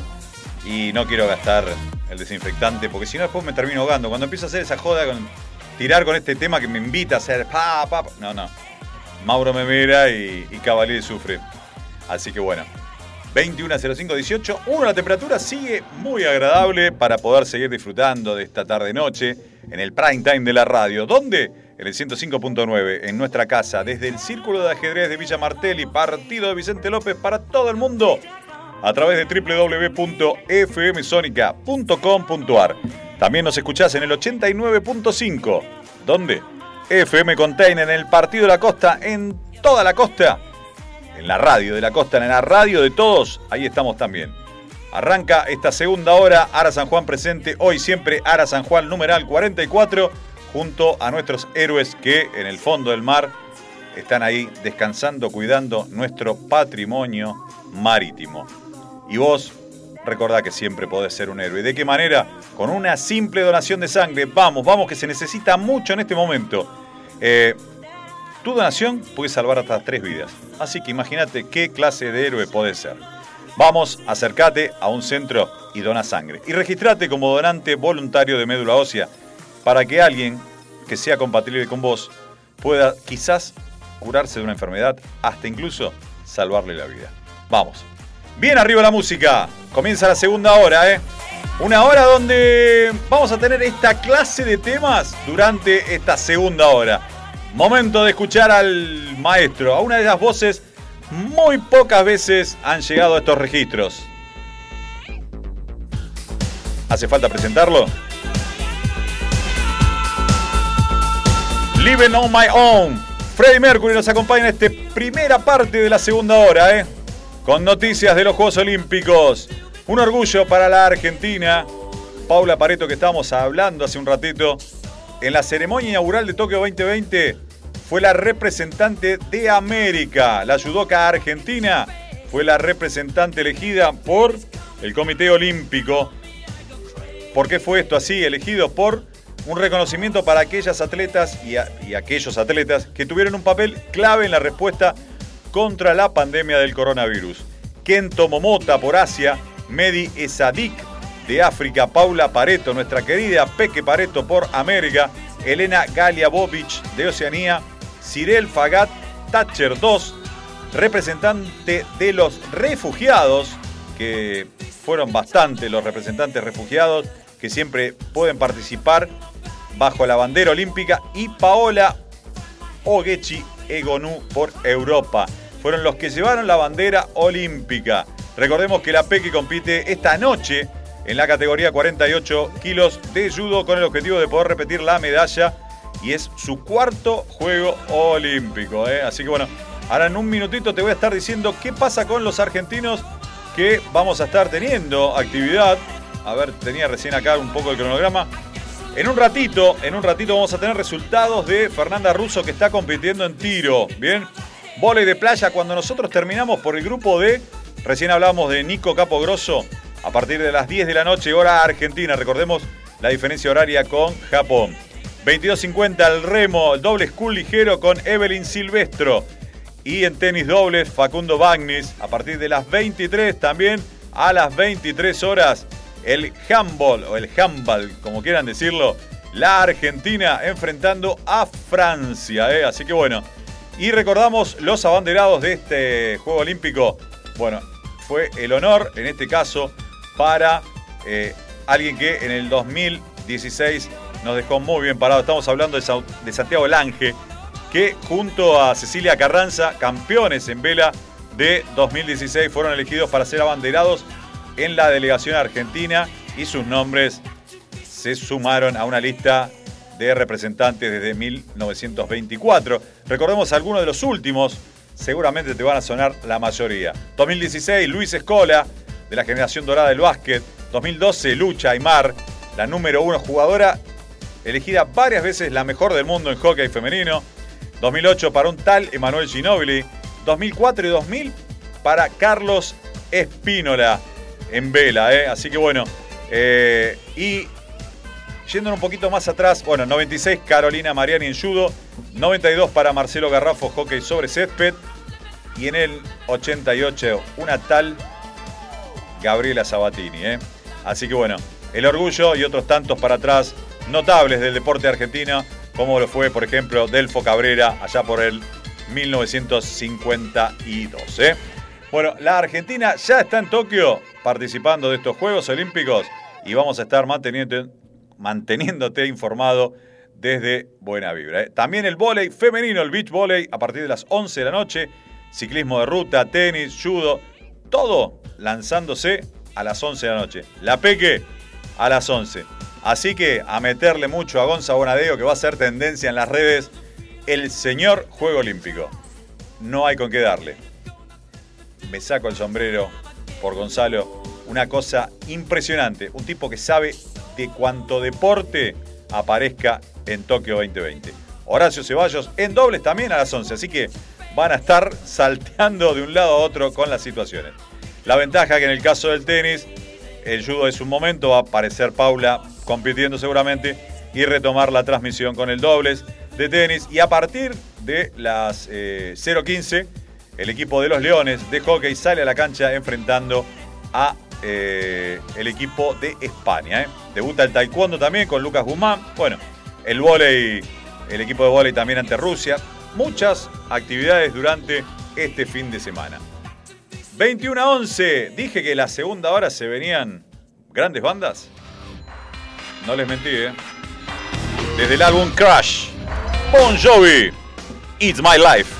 y no quiero gastar el desinfectante porque si no después me termino ahogando. Cuando empiezo a hacer esa joda con tirar con este tema que me invita a hacer pa, no, no. Mauro me mira y, y Cavalier sufre. Así que bueno, 21.05, 18. Uno, la temperatura sigue muy agradable para poder seguir disfrutando de esta tarde-noche en el prime time de la radio. ¿Dónde? En el 105.9, en nuestra casa, desde el Círculo de Ajedrez de Villa Martelli, partido de Vicente López para todo el mundo, a través de www.fmsonica.com.ar. También nos escuchás en el 89.5. ¿Dónde? FM Container, en el Partido de la Costa, en toda la costa. En la radio de la costa, en la radio de todos. Ahí estamos también. Arranca esta segunda hora, Ara San Juan presente, hoy siempre Ara San Juan numeral 44, junto a nuestros héroes que en el fondo del mar están ahí descansando, cuidando nuestro patrimonio marítimo. Y vos, recordá que siempre podés ser un héroe. ¿De qué manera? Con una simple donación de sangre. Vamos, vamos, que se necesita mucho en este momento. Eh, tu donación puede salvar hasta tres vidas. Así que imagínate qué clase de héroe podés ser. Vamos, acércate a un centro y dona sangre. Y registrate como donante voluntario de médula ósea para que alguien que sea compatible con vos pueda quizás curarse de una enfermedad, hasta incluso salvarle la vida. Vamos. Bien arriba la música. Comienza la segunda hora, ¿eh? Una hora donde vamos a tener esta clase de temas durante esta segunda hora. Momento de escuchar al maestro, a una de las voces muy pocas veces han llegado a estos registros. ¿Hace falta presentarlo? Living on my own. Freddie Mercury nos acompaña en esta primera parte de la segunda hora, ¿eh? Con noticias de los Juegos Olímpicos. Un orgullo para la Argentina. Paula Pareto, que estábamos hablando hace un ratito. En la ceremonia inaugural de Tokio 2020 fue la representante de América. La judoka argentina fue la representante elegida por el Comité Olímpico. ¿Por qué fue esto así? Elegido por un reconocimiento para aquellas atletas y, aquellos atletas que tuvieron un papel clave en la respuesta contra la pandemia del coronavirus. Kento Momota por Asia, Medi Esadik de África, Paula Pareto, nuestra querida Peque Pareto por América, Elena Galia Bobic de Oceanía, Cyril Fagat Thatcher 2, representante de los refugiados, que fueron bastante los representantes refugiados que siempre pueden participar bajo la bandera olímpica, y Paola Ogechi Egonu por Europa. Fueron los que llevaron la bandera olímpica. Recordemos que la Peque compite esta noche en la categoría 48 kilos de judo con el objetivo de poder repetir la medalla y es su cuarto juego olímpico. ¿eh? Así que bueno, ahora en un minutito te voy a estar diciendo qué pasa con los argentinos que vamos a estar teniendo actividad. A ver, tenía recién acá un poco el cronograma. En un ratito, en un ratito vamos a tener resultados de Fernanda Russo que está compitiendo en tiro. Bien, volei de playa. Cuando nosotros terminamos por el grupo D, recién hablamos de Nico Capogrosso. A partir de las 10 de la noche, hora argentina. Recordemos la diferencia horaria con Japón. 22.50 el remo, el doble school ligero con Evelyn Silvestro. Y en tenis dobles, Facundo Bagnis. A partir de las 23 también, a las 23 horas, el handball o el handball, como quieran decirlo, la Argentina enfrentando a Francia. ¿eh? Así que bueno. Y recordamos los abanderados de este Juego Olímpico. Bueno, fue el honor, en este caso, para eh, alguien que en el 2016 nos dejó muy bien parado. Estamos hablando de, de Santiago Lange, que junto a Cecilia Carranza, campeones en vela de 2016, fueron elegidos para ser abanderados en la delegación argentina y sus nombres se sumaron a una lista de representantes desde 1924. Recordemos algunos de los últimos, seguramente te van a sonar la mayoría. 2016, Luis Escola, de la generación dorada del básquet. 2012, Lucha Aymar, la número uno jugadora, elegida varias veces la mejor del mundo en hockey femenino. 2008 para un tal Emanuel Ginobili. 2004 y 2000 para Carlos Espínola en vela. ¿eh? Así que bueno, eh, y Yendo un poquito más atrás, bueno, 96 Carolina Mariani en judo, 92 para Marcelo Garrafo hockey sobre césped y en el 88 una tal Gabriela Sabatini. ¿eh? Así que bueno, el orgullo y otros tantos para atrás notables del deporte argentino, como lo fue, por ejemplo, Delfo Cabrera allá por el 1952. ¿eh? Bueno, la Argentina ya está en Tokio participando de estos Juegos Olímpicos y vamos a estar manteniéndote informado desde Buena Vibra. ¿eh? También el vóley femenino, el beach volley, a partir de las 11 de la noche, ciclismo de ruta, tenis, judo, todo lanzándose a las 11 de la noche. La Peque a las 11. Así que a meterle mucho a Gonza Bonadeo, que va a ser tendencia en las redes, el señor Juego Olímpico. No hay con qué darle. Me saco el sombrero por Gonzalo. Una cosa impresionante. Un tipo que sabe de cuánto deporte aparezca en Tokio 2020. Horacio Ceballos en dobles también a las 11. Así que van a estar salteando de un lado a otro con las situaciones. La ventaja que en el caso del tenis, el judo es un momento, va a aparecer Paula compitiendo seguramente y retomar la transmisión con el dobles de tenis. Y a partir de las eh, 0.15, el equipo de los Leones de hockey sale a la cancha enfrentando a eh, el equipo de España. ¿eh? Debuta el taekwondo también con Lucas Guzmán. Bueno, el vóley, el equipo de vóley también ante Rusia. Muchas actividades durante este fin de semana. 21 a 11. Dije que la segunda hora se venían grandes bandas. No les mentí, ¿eh? Desde el álbum Crash, Bon Jovi, It's My Life.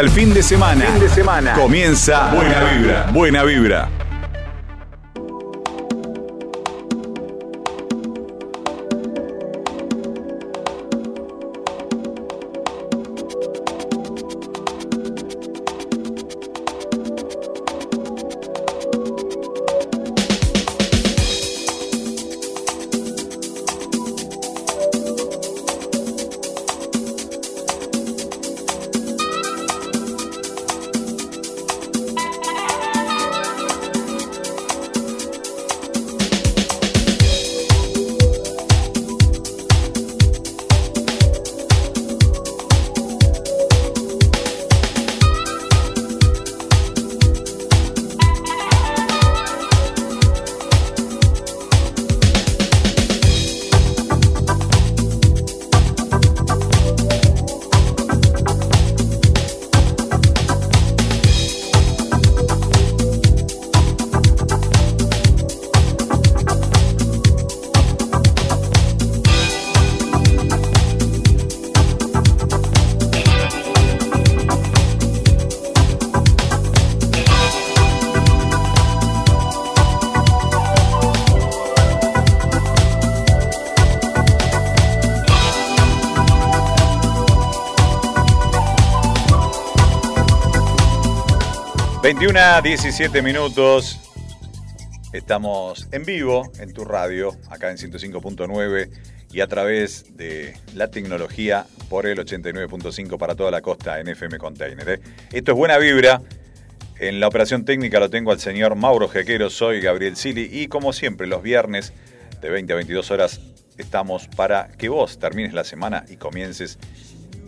comienza el fin de semana. Fin de semana. Comienza Buena Vibra. Buena Vibra. 21 a 17 minutos. Estamos en vivo en tu radio, acá en 105.9 y a través de la tecnología por el 89.5 para toda la costa en FM Container. ¿eh? Esto es buena vibra. En la operación técnica lo tengo al señor Mauro Jequero, soy Gabriel Sili y como siempre los viernes de 20 a 22 horas estamos para que vos termines la semana y comiences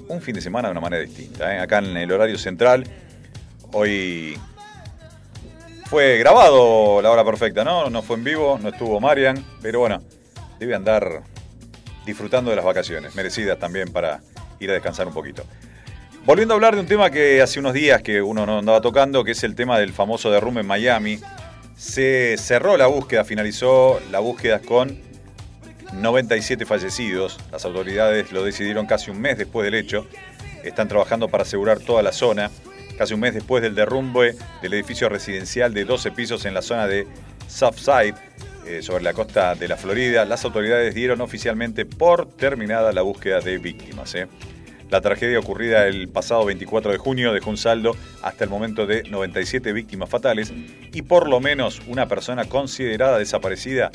un fin de semana de una manera distinta. ¿eh? Acá en el horario central, hoy fue grabado la hora perfecta, ¿no? No fue en vivo, no estuvo Marian, pero bueno, debe andar disfrutando de las vacaciones, merecidas también para ir a descansar un poquito. Volviendo a hablar de un tema que hace unos días que uno no andaba tocando, que es el tema del famoso derrumbe en Miami. Se cerró la búsqueda, finalizó la búsqueda con 97 fallecidos. Las autoridades lo decidieron casi un mes después del hecho. Están trabajando para asegurar toda la zona. Casi un mes después del derrumbe del edificio residencial de 12 pisos en la zona de Southside, eh, sobre la costa de la Florida, las autoridades dieron oficialmente por terminada la búsqueda de víctimas. ¿eh? La tragedia ocurrida el pasado 24 de junio dejó un saldo hasta el momento de 97 víctimas fatales y por lo menos una persona considerada desaparecida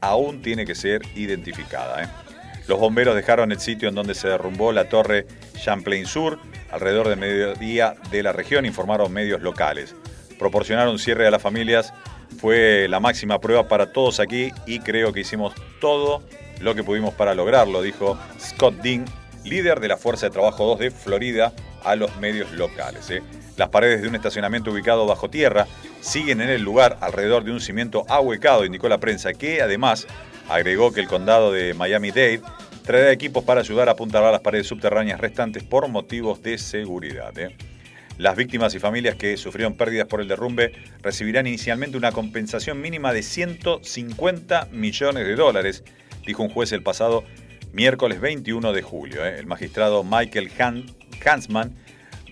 aún tiene que ser identificada. ¿eh? Los bomberos dejaron el sitio en donde se derrumbó la torre Champlain Sur alrededor del mediodía de la región, informaron medios locales. Proporcionaron cierre a las familias fue la máxima prueba para todos aquí y creo que hicimos todo lo que pudimos para lograrlo, dijo Scott Dean, líder de la Fuerza de Trabajo 2 de Florida, a los medios locales. ¿eh? Las paredes de un estacionamiento ubicado bajo tierra siguen en el lugar alrededor de un cimiento ahuecado, indicó la prensa, que además agregó que el condado de Miami-Dade traerá equipos para ayudar a apuntalar las paredes subterráneas restantes por motivos de seguridad. ¿eh? Las víctimas y familias que sufrieron pérdidas por el derrumbe recibirán inicialmente una compensación mínima de 150 millones de dólares, dijo un juez el pasado miércoles 21 de julio. ¿eh? El magistrado Michael Han Hansman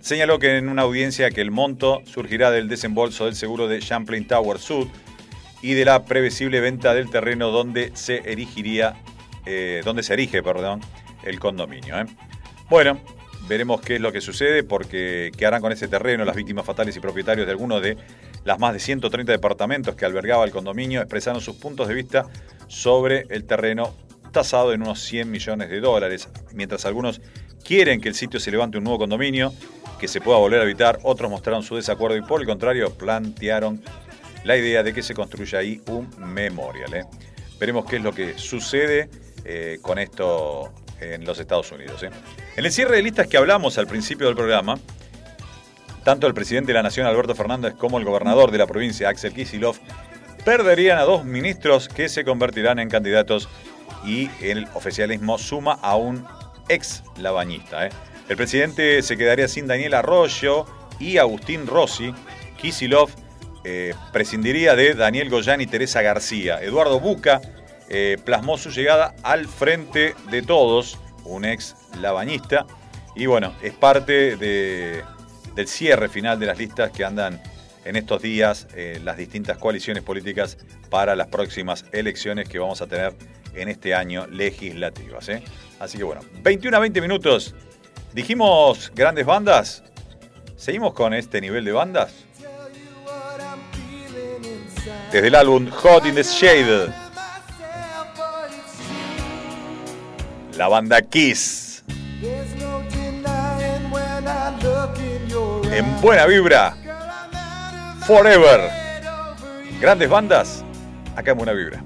señaló que en una audiencia que el monto surgirá del desembolso del seguro de Champlain Tower Sud y de la previsible venta del terreno donde se erigiría, eh, donde se erige, perdón, el condominio. ¿eh? Bueno, veremos qué es lo que sucede, porque qué harán con ese terreno las víctimas fatales y propietarios de algunos de las más de 130 departamentos que albergaba el condominio expresaron sus puntos de vista sobre el terreno tasado en unos 100 millones de dólares, mientras algunos quieren que el sitio se levante un nuevo condominio, que se pueda volver a habitar, otros mostraron su desacuerdo y por el contrario plantearon la idea de que se construya ahí un memorial. ¿eh? Veremos qué es lo que sucede eh, con esto en los Estados Unidos. ¿eh? En el cierre de listas que hablamos al principio del programa, tanto el presidente de la Nación, Alberto Fernández, como el gobernador de la provincia, Axel Kicillof, perderían a dos ministros que se convertirán en candidatos y el oficialismo suma a un ex labañista. El presidente se quedaría sin Daniel Arroyo y Agustín Rossi. Kisilov eh, prescindiría de Daniel Goyán y Teresa García. Eduardo Buca eh, plasmó su llegada al frente de todos, un ex labañista. Y bueno, es parte de, del cierre final de las listas que andan en estos días eh, las distintas coaliciones políticas para las próximas elecciones que vamos a tener en este año legislativas. ¿eh? Así que bueno, 21 a 20 minutos. Dijimos grandes bandas. ¿Seguimos con este nivel de bandas? Desde el álbum Hot in the Shade. La banda Kiss. En buena vibra. Forever. Grandes bandas. Acá en buena vibra.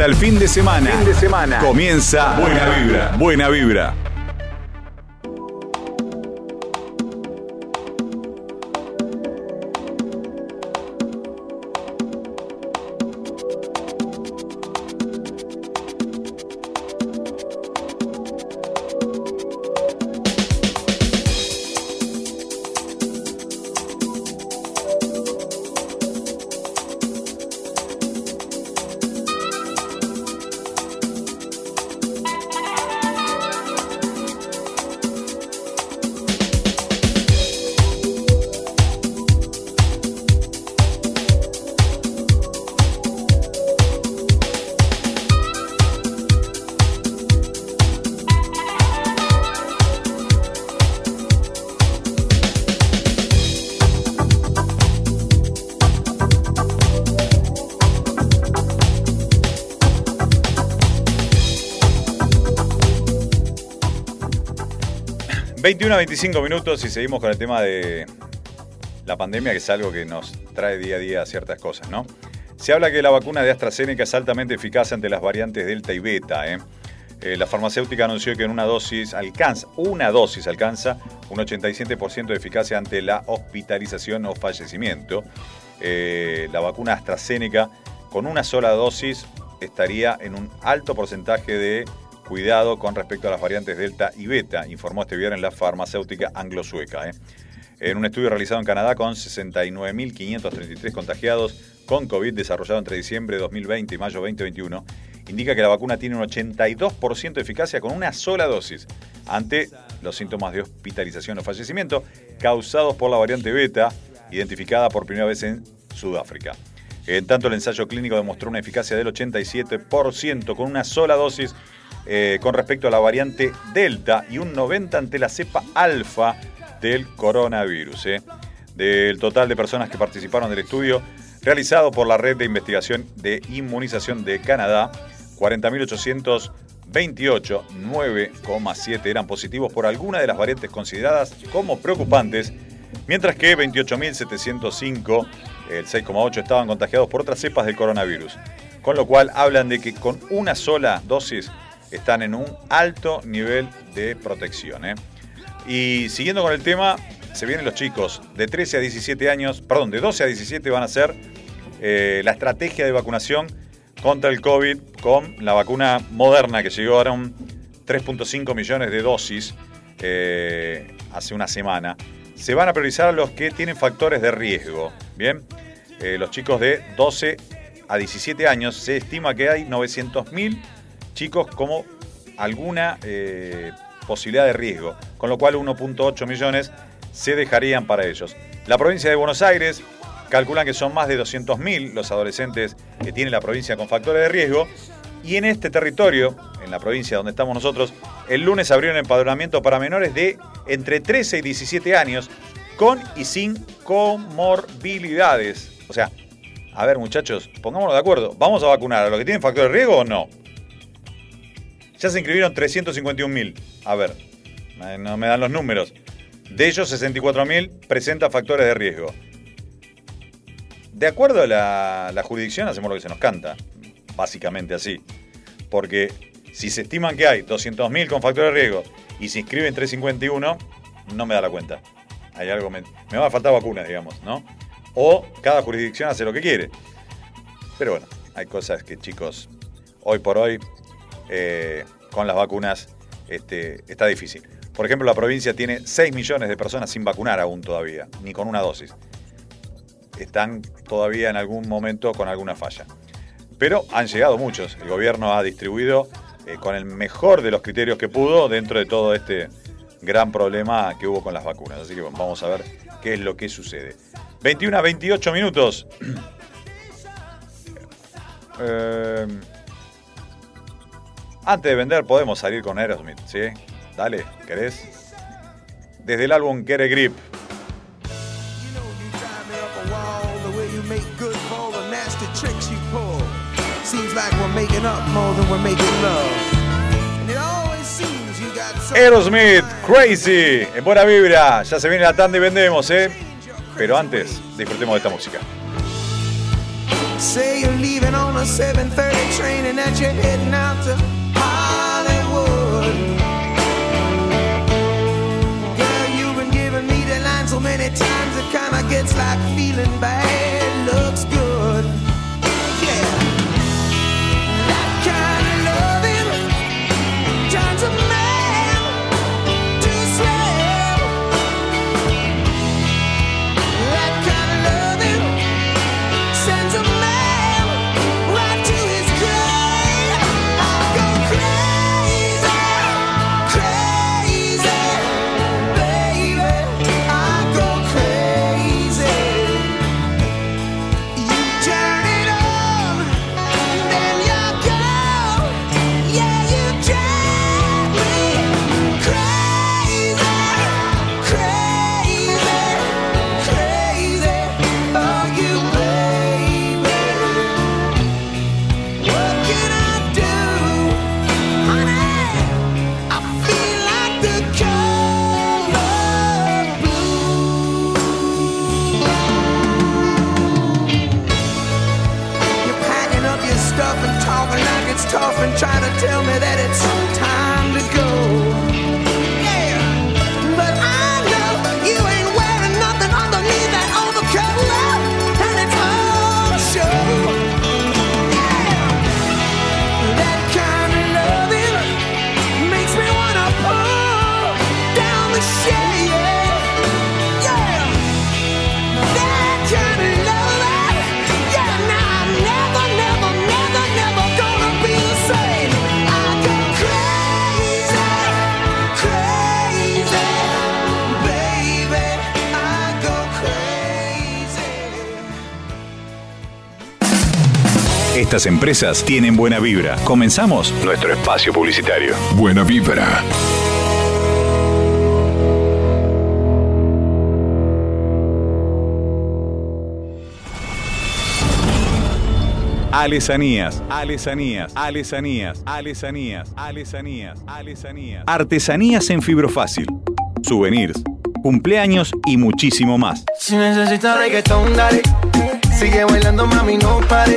Comienza el fin de semana. Fin de semana. Comienza Buena Vibra. Buena Vibra. 21 a 25 minutos y seguimos con el tema de la pandemia, que es algo que nos trae día a día ciertas cosas, ¿no? Se habla que la vacuna de AstraZeneca es altamente eficaz ante las variantes Delta y Beta, ¿eh? Eh, la farmacéutica anunció que en una dosis alcanza, una dosis alcanza un 87% de eficacia ante la hospitalización o fallecimiento. Eh, la vacuna AstraZeneca con una sola dosis estaría en un alto porcentaje de cuidado con respecto a las variantes Delta y Beta, informó este viernes la farmacéutica anglo-sueca. ¿eh? En un estudio realizado en Canadá con 69.533 contagiados con COVID desarrollado entre diciembre de 2020 y mayo 2021, indica que la vacuna tiene un 82% de eficacia con una sola dosis ante los síntomas de hospitalización o fallecimiento causados por la variante beta, identificada por primera vez en Sudáfrica. En tanto, el ensayo clínico demostró una eficacia del 87% con una sola dosis eh, con respecto a la variante Delta y un 90% ante la cepa alfa del coronavirus. eh. Del total de personas que participaron del estudio realizado por la Red de Investigación de Inmunización de Canadá, 40.828, 9,7 eran positivos por alguna de las variantes consideradas como preocupantes, mientras que 28.705, el 6,8, estaban contagiados por otras cepas del coronavirus. Con lo cual hablan de que con una sola dosis están en un alto nivel de protección. ¿eh? Y siguiendo con el tema, se vienen los chicos de 13 a 17 años, perdón, de 12 a 17 van a ser eh, la estrategia de vacunación contra el COVID con la vacuna moderna que llegaron 3.5 millones de dosis eh, hace una semana. Se van a priorizar a los que tienen factores de riesgo. Bien, los chicos de 12 a 17 años, se estima que hay 900.000 chicos como alguna eh, posibilidad de riesgo, con lo cual 1.8 millones se dejarían para ellos. La provincia de Buenos Aires calculan que son más de 200.000 los adolescentes que tiene la provincia con factores de riesgo y en este territorio, en la provincia donde estamos nosotros, el lunes abrieron empadronamiento para menores de entre 13 y 17 años con y sin comorbilidades. O sea, a ver muchachos, pongámonos de acuerdo, ¿vamos a vacunar a los que tienen factores de riesgo o no? Ya se inscribieron 351.000. A ver, no me dan los números. De ellos, 64.000 presentan factores de riesgo. De acuerdo a la, jurisdicción, hacemos lo que se nos canta. Básicamente así. Porque si se estiman que hay 200.000 con factores de riesgo y se inscriben 351, no me da la cuenta. Hay algo, me, me va a faltar vacunas, digamos, ¿no? O cada jurisdicción hace lo que quiere. Pero bueno, hay cosas que, chicos, hoy por hoy, eh, con las vacunas, este, está difícil. Por ejemplo, la provincia tiene 6 millones de personas sin vacunar aún todavía, ni con una dosis. Están todavía en algún momento con alguna falla. Pero han llegado muchos. El gobierno ha distribuido eh, con el mejor de los criterios que pudo dentro de todo este gran problema que hubo con las vacunas. Así que vamos a ver qué es lo que sucede. 21 a 28 minutos. Eh, antes de vender podemos salir con Aerosmith, ¿sí? Dale, ¿querés? Desde el álbum a Grip. Aerosmith, Crazy, en buena vibra. Ya se viene la tanda y vendemos, ¿eh? Pero antes, disfrutemos de esta música. Say you're leaving on a 7:30 train and that you're heading out to. Girl, you've been giving me the line so many times it kinda gets like feeling bad looks good. Estas empresas tienen buena vibra. Comenzamos nuestro espacio publicitario. Buena vibra. Alesanías, alesanías, alesanías, alesanías, alesanías, alesanías. Artesanías en fibrofácil. Souvenirs, cumpleaños y muchísimo más. Si necesitas reggaetón, dale. Sigue bailando, mami, no pare.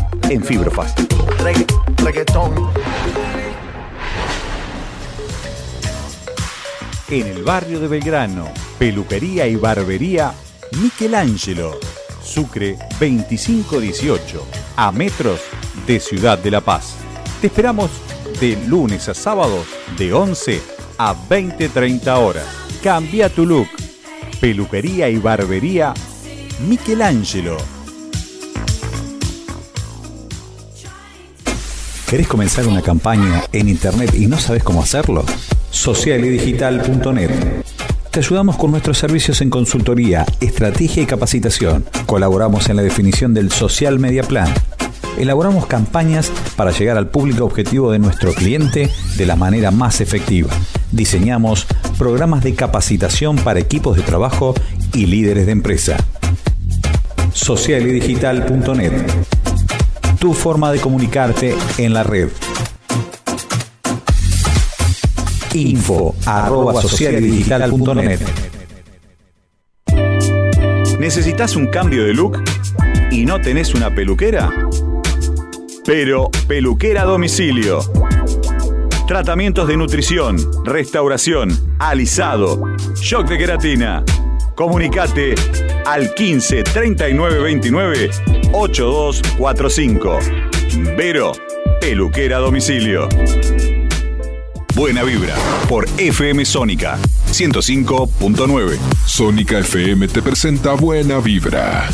en. Regga- reggaetón. En el barrio de Belgrano, peluquería y barbería Michelangelo. Sucre 2518, a metros de Ciudad de La Paz. Te esperamos de lunes a sábados de 11 a 20-30 horas. Cambia tu look. Peluquería y barbería Michelangelo. ¿Querés comenzar una campaña en internet y no sabes cómo hacerlo? Socialidigital.net. Te ayudamos con nuestros servicios en consultoría, estrategia y capacitación. Colaboramos en la definición del Social Media Plan. Elaboramos campañas para llegar al público objetivo de nuestro cliente de la manera más efectiva. Diseñamos programas de capacitación para equipos de trabajo y líderes de empresa. Socialidigital.net tu forma de comunicarte en la red. Info arroba ¿Necesitas un cambio de look y no tenés una peluquera? Pero Peluquera a Domicilio. Tratamientos de nutrición, restauración, alisado, shock de queratina. Comunicate al 15 39 29 8245. Vero, peluquera a domicilio. Buena vibra por FM Sónica 105.9. Sónica FM te presenta Buena Vibra.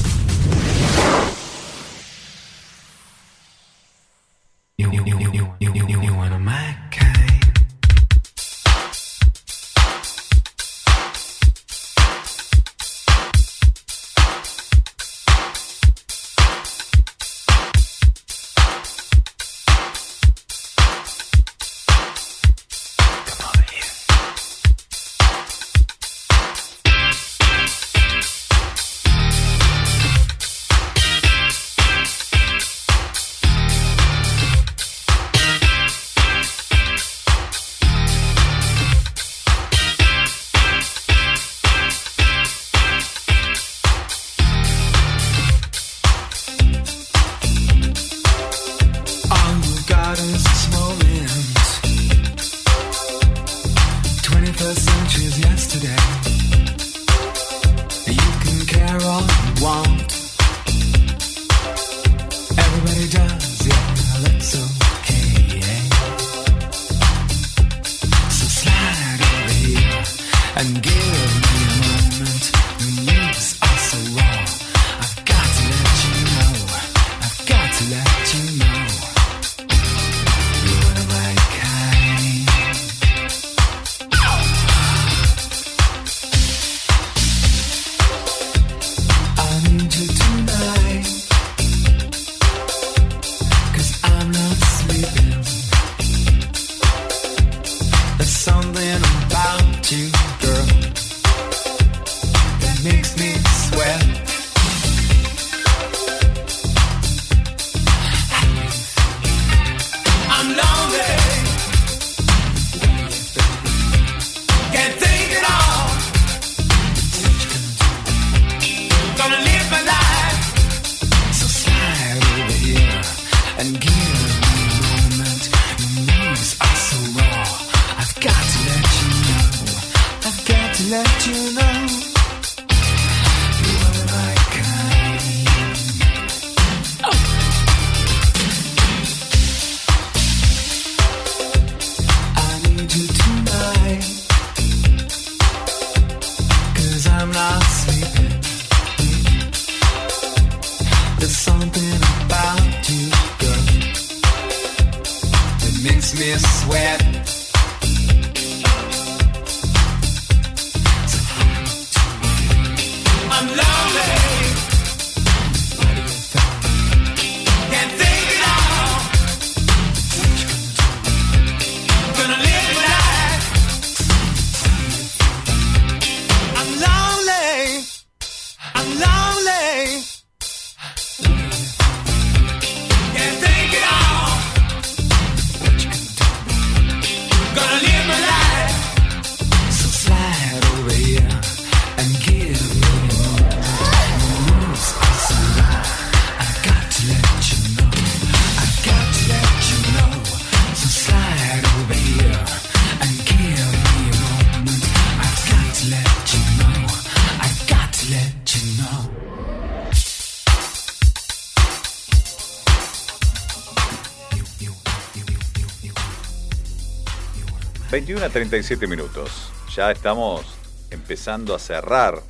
21 a 37 minutos. Ya estamos empezando a cerrar.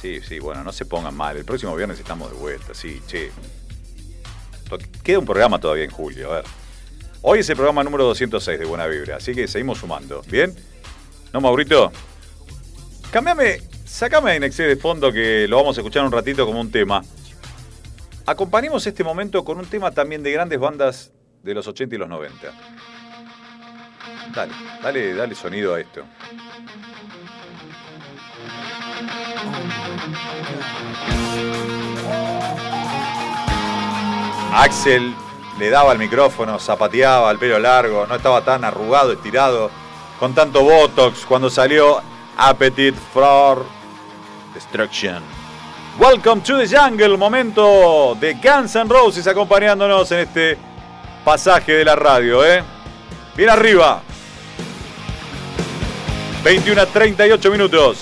Sí, sí, bueno, no se pongan mal. El próximo viernes estamos de vuelta, sí, che. Queda un programa todavía en julio, a ver. Hoy es el programa número 206 de Buena Vibra, así que seguimos sumando. ¿Bien? ¿No, Maurito? Cambiame, sacame a Inexcess de fondo que lo vamos a escuchar un ratito como un tema. Acompañemos este momento con un tema también de grandes bandas de los 80 y los 90. Dale, dale, dale sonido a esto. Axel le daba el micrófono, zapateaba el pelo largo, no estaba tan arrugado, estirado, con tanto botox cuando salió Appetite for Destruction. Welcome to the Jungle, momento de Guns N' Roses acompañándonos en este pasaje de la radio, ¿eh? Bien arriba. 21 a 38 minutos.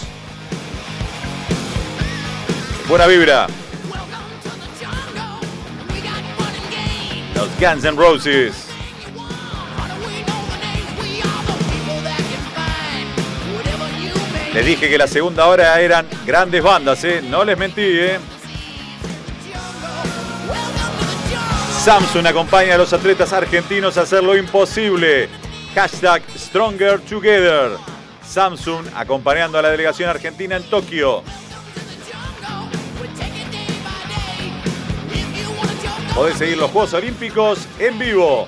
Buena vibra. Los Guns N' Roses. Les dije que la segunda hora eran grandes bandas, ¿eh? No les mentí, ¿eh? Samsung acompaña a los atletas argentinos a hacer lo imposible. Hashtag Stronger Together. Samsung acompañando a la delegación argentina en Tokio. Podés seguir los Juegos Olímpicos en vivo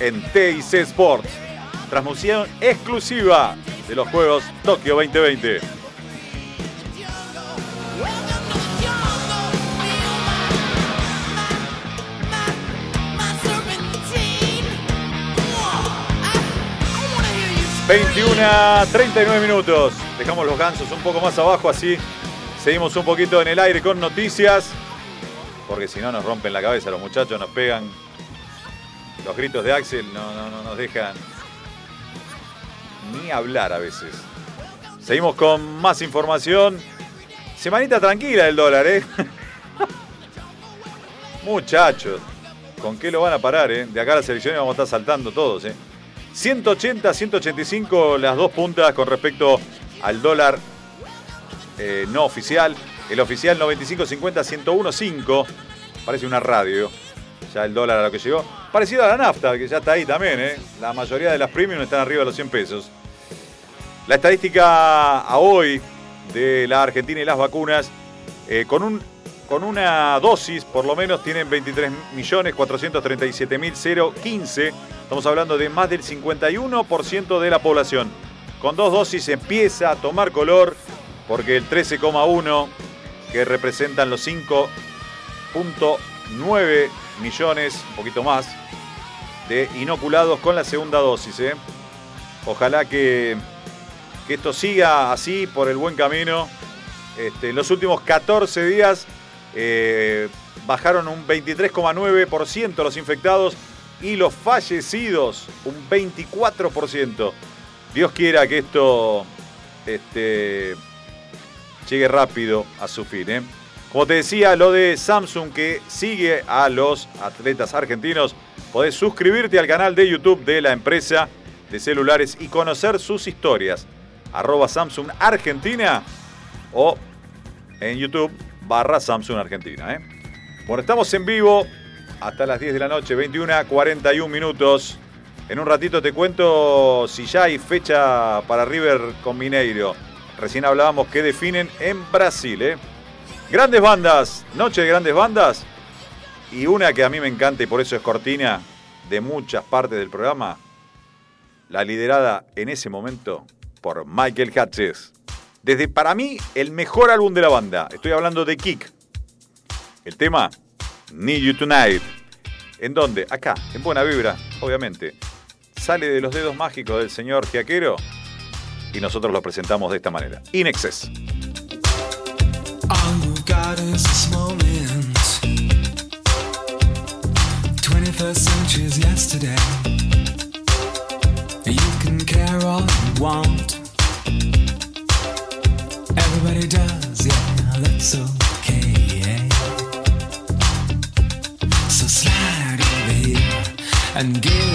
en TIC Sports. Transmisión exclusiva de los Juegos Tokio 2020. ...21 a 39 minutos... ...dejamos los gansos un poco más abajo... ...así seguimos un poquito en el aire con noticias... ...porque si no nos rompen la cabeza los muchachos... ...nos pegan... ...los gritos de Axel no, no, no nos dejan... ...ni hablar a veces... Seguimos con más información... ...semanita tranquila del dólar, ¿eh? Muchachos... ¿Con qué lo van a parar, eh? De acá a las elecciones vamos a estar saltando todos, eh. 180, 185 las dos puntas con respecto al dólar eh, no oficial. El oficial 95.50, 101.5. Parece una radio. Ya el dólar a lo que llegó. Parecido a la nafta, que ya está ahí también. ¿eh? La mayoría de las premium están arriba de los 100 pesos. La estadística a hoy de la Argentina y las vacunas, eh, con, un, con una dosis por lo menos tienen 23.437.015. Estamos hablando de más del 51% de la población. Con dos dosis empieza a tomar color porque el 13,1 que representan los 5.9 millones, un poquito más, de inoculados con la segunda dosis. ¿eh? Ojalá que, que esto siga así por el buen camino. Este, en los últimos 14 días, eh, bajaron un 23,9% los infectados y los fallecidos un 24%. Dios quiera que esto este, llegue rápido a su fin. ¿eh? Como te decía, lo de Samsung que sigue a los atletas argentinos, podés suscribirte al canal de YouTube de la empresa de celulares y conocer sus historias. Arroba Samsung Argentina o en YouTube barra Samsung Argentina. ¿eh? Bueno, estamos en vivo hasta las 10 de la noche, 21 a 41 minutos. En un ratito te cuento si ya hay fecha para River con Mineiro. Recién hablábamos que definen en Brasil. ¿eh? Grandes bandas, noche de grandes bandas. Y una que a mí me encanta y por eso es cortina de muchas partes del programa. La liderada en ese momento por Michael Hutchins. Desde para mí el mejor álbum de la banda. Estoy hablando de Kick. El tema Need You Tonight. ¿En dónde? Acá, en Buena Vibra, obviamente. Sale de los dedos mágicos del señor Giaquero y nosotros lo presentamos de esta manera. In Excess. All you got is this moment. 21st century's yesterday. You can care all you want. And give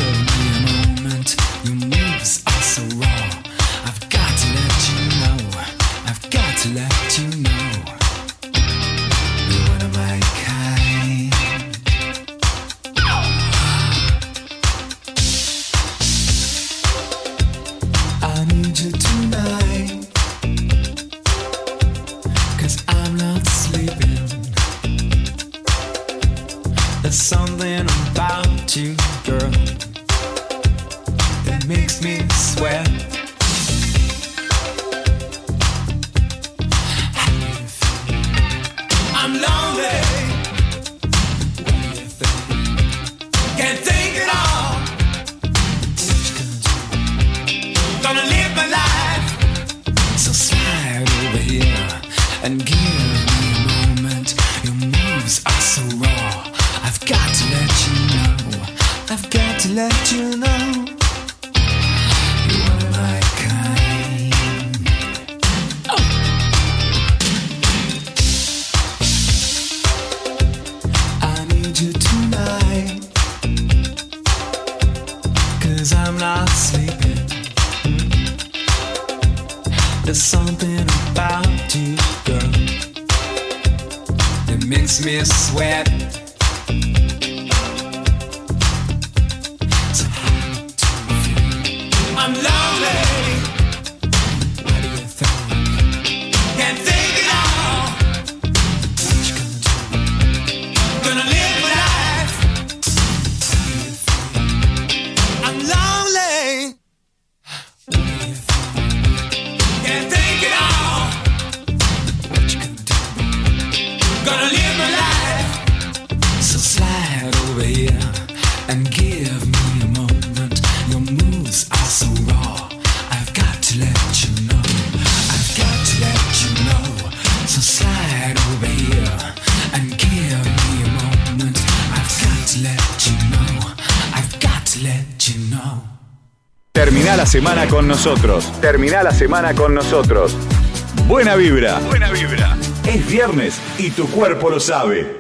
con nosotros. Termina la semana con nosotros. Buena vibra. Buena vibra. Es viernes y tu cuerpo lo sabe.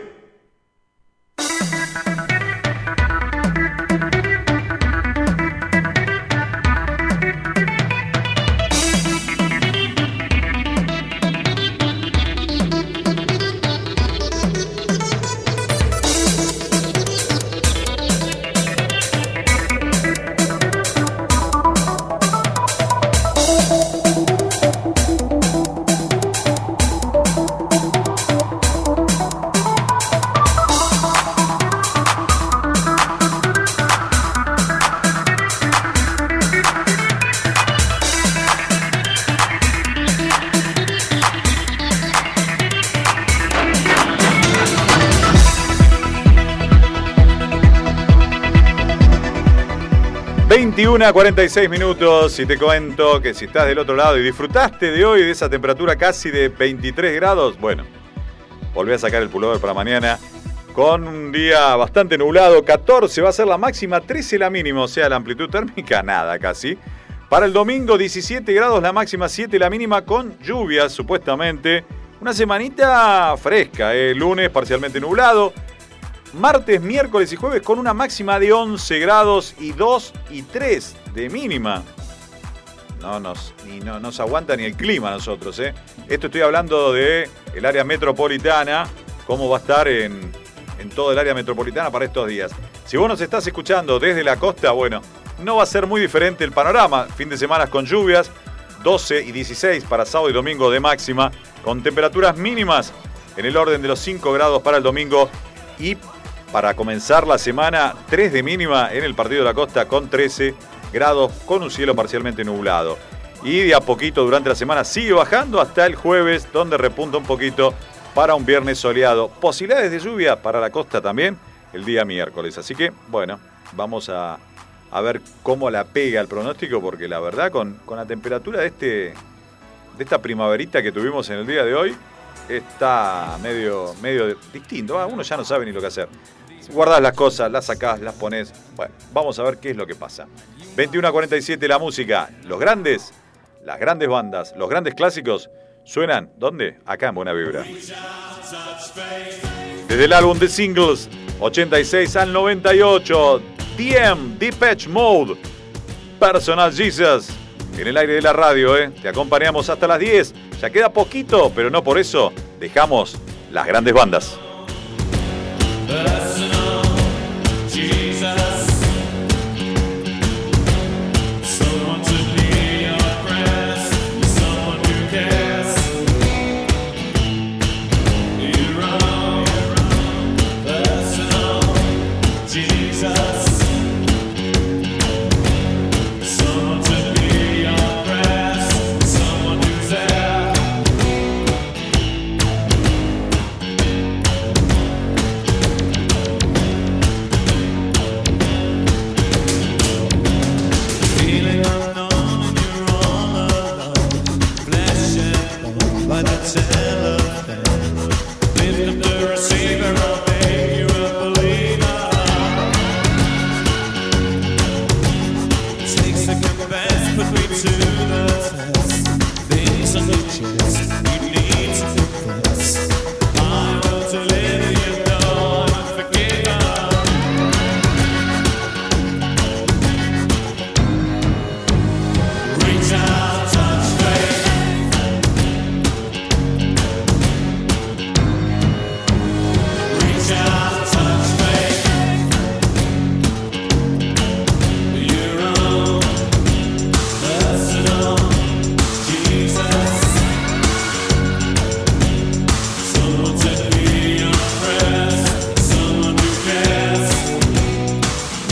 ...21 a 46 minutos... ...y te cuento que si estás del otro lado... ...y disfrutaste de hoy de esa temperatura casi de 23 grados... ...bueno, volví a sacar el pullover para mañana... con un día bastante nublado, 14 va a ser la máxima, 13 la mínima, o sea, la amplitud térmica nada casi. Para el domingo 17 grados la máxima, 7 la mínima con lluvias supuestamente. Una semanita fresca, eh, lunes parcialmente nublado, martes, miércoles y jueves con una máxima de 11 grados y 2 y 3 de mínima. No nos, ni no nos aguanta ni el clima a nosotros. ¿eh? Esto estoy hablando de el área metropolitana, cómo va a estar en, en todo el área metropolitana para estos días. Si vos nos estás escuchando desde la costa, bueno, no va a ser muy diferente el panorama. Fin de semana con lluvias, 12 y 16 para sábado y domingo de máxima, con temperaturas mínimas en el orden de los 5 grados para el domingo y para comenzar la semana 3 de mínima en el partido de la costa con 13 grados con un cielo parcialmente nublado. Y de a poquito durante la semana sigue bajando hasta el jueves donde repunta un poquito para un viernes soleado. Posibilidades de lluvia para la costa también el día miércoles. Así que bueno, vamos a, a ver cómo la pega el pronóstico porque la verdad con, con la temperatura de, este, de esta primaverita que tuvimos en el día de hoy está medio, medio distinto. Ah, Uno ya no sabe ni lo que hacer. Guardás las cosas, las sacás, las pones. Bueno, vamos a ver qué es lo que pasa. 21 a 47 la música. Los grandes, las grandes bandas, los grandes clásicos suenan, ¿dónde? Acá en Buena Vibra. Desde el álbum de singles 86 al 98, DM, Depeche Mode, Personal Jesus. En el aire de la radio, ¿eh? Te acompañamos hasta las 10. Ya queda poquito, pero no por eso dejamos las grandes bandas.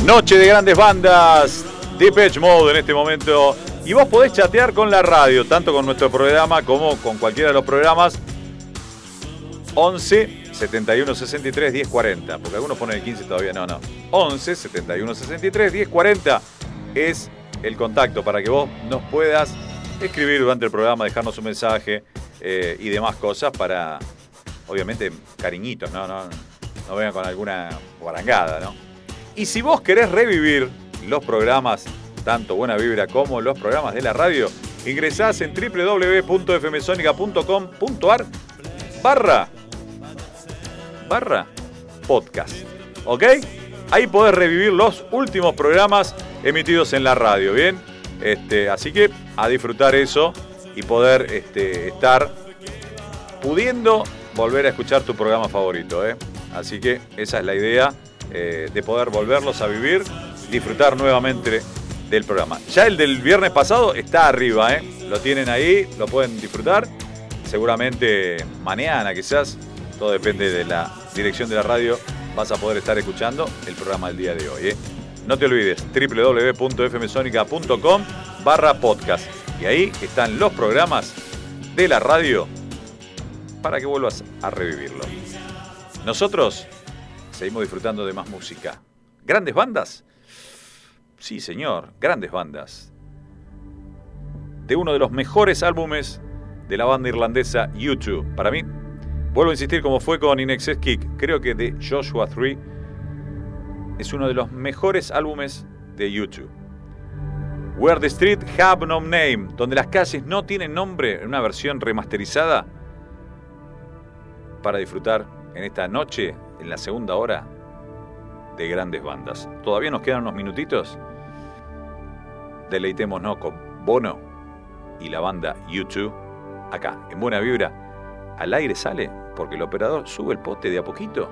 Noche de grandes bandas, Depeche Mode en este momento. Y vos podés chatear con la radio, tanto con nuestro programa como con cualquiera de los programas. 11 71 63 10 40. Porque algunos ponen el 15 todavía. No, no. 11 71 63 10 40 es el contacto para que vos nos puedas escribir durante el programa, dejarnos un mensaje eh, y demás cosas para, obviamente, cariñitos, ¿no? No, no vengan con alguna guarangada, ¿no? Y si vos querés revivir los programas, tanto Buena Vibra como los programas de la radio, ingresás en www.fmsonica.com.ar barra barra podcast. ¿Ok? Ahí podés revivir los últimos programas emitidos en la radio, ¿bien? Este, así que a disfrutar eso y poder este, estar pudiendo volver a escuchar tu programa favorito, ¿eh? Así que esa es la idea eh, de poder volverlos a vivir, disfrutar nuevamente del programa. Ya el del viernes pasado está arriba, ¿eh? Lo tienen ahí, lo pueden disfrutar. Seguramente mañana quizás, todo depende de la dirección de la radio, vas a poder estar escuchando el programa del día de hoy. ¿eh? No te olvides, www.fmsonica.com barra podcast. Y ahí están los programas de la radio para que vuelvas a revivirlo. Nosotros seguimos disfrutando de más música. ¿Grandes bandas? Sí, señor, grandes bandas. De uno de los mejores álbumes de la banda irlandesa U2. Para mí, Vuelvo a insistir, como fue con In Excess Kick, creo que de Joshua 3 es uno de los mejores álbumes de YouTube. Where the Street Have No Name, donde las calles no tienen nombre, en una versión remasterizada, para disfrutar en esta noche, en la segunda hora, de grandes bandas. Todavía nos quedan unos minutitos. Deleitémonos con Bono y la banda YouTube acá, en Buena Vibra. Al aire sale porque el operador sube el pote de a poquito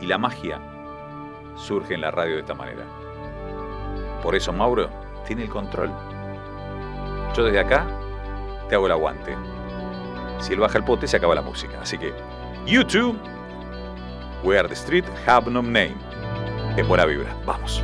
y la magia surge en la radio de esta manera. Por eso Mauro tiene el control. Yo desde acá te hago el aguante. Si él baja el pote se acaba la música. Así que YouTube, Where the Street Have No Name. En buena vibra. Vamos.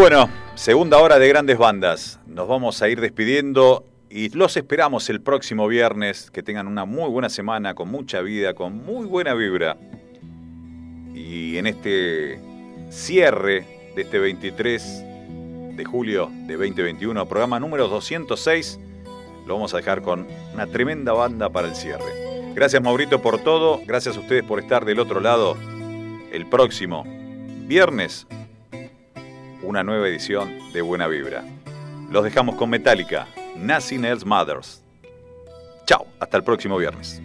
Bueno, segunda hora de grandes bandas. Nos vamos a ir despidiendo y los esperamos el próximo viernes. Que tengan una muy buena semana, con mucha vida, con muy buena vibra. Y en este cierre de este 23 de julio de 2021, programa número 206, lo vamos a dejar con una tremenda banda para el cierre. Gracias Maurito por todo, gracias a ustedes por estar del otro lado. El próximo viernes, una nueva edición de Buena Vibra. Los dejamos con Metallica, Nothing Else Matters. Chao, hasta el próximo viernes.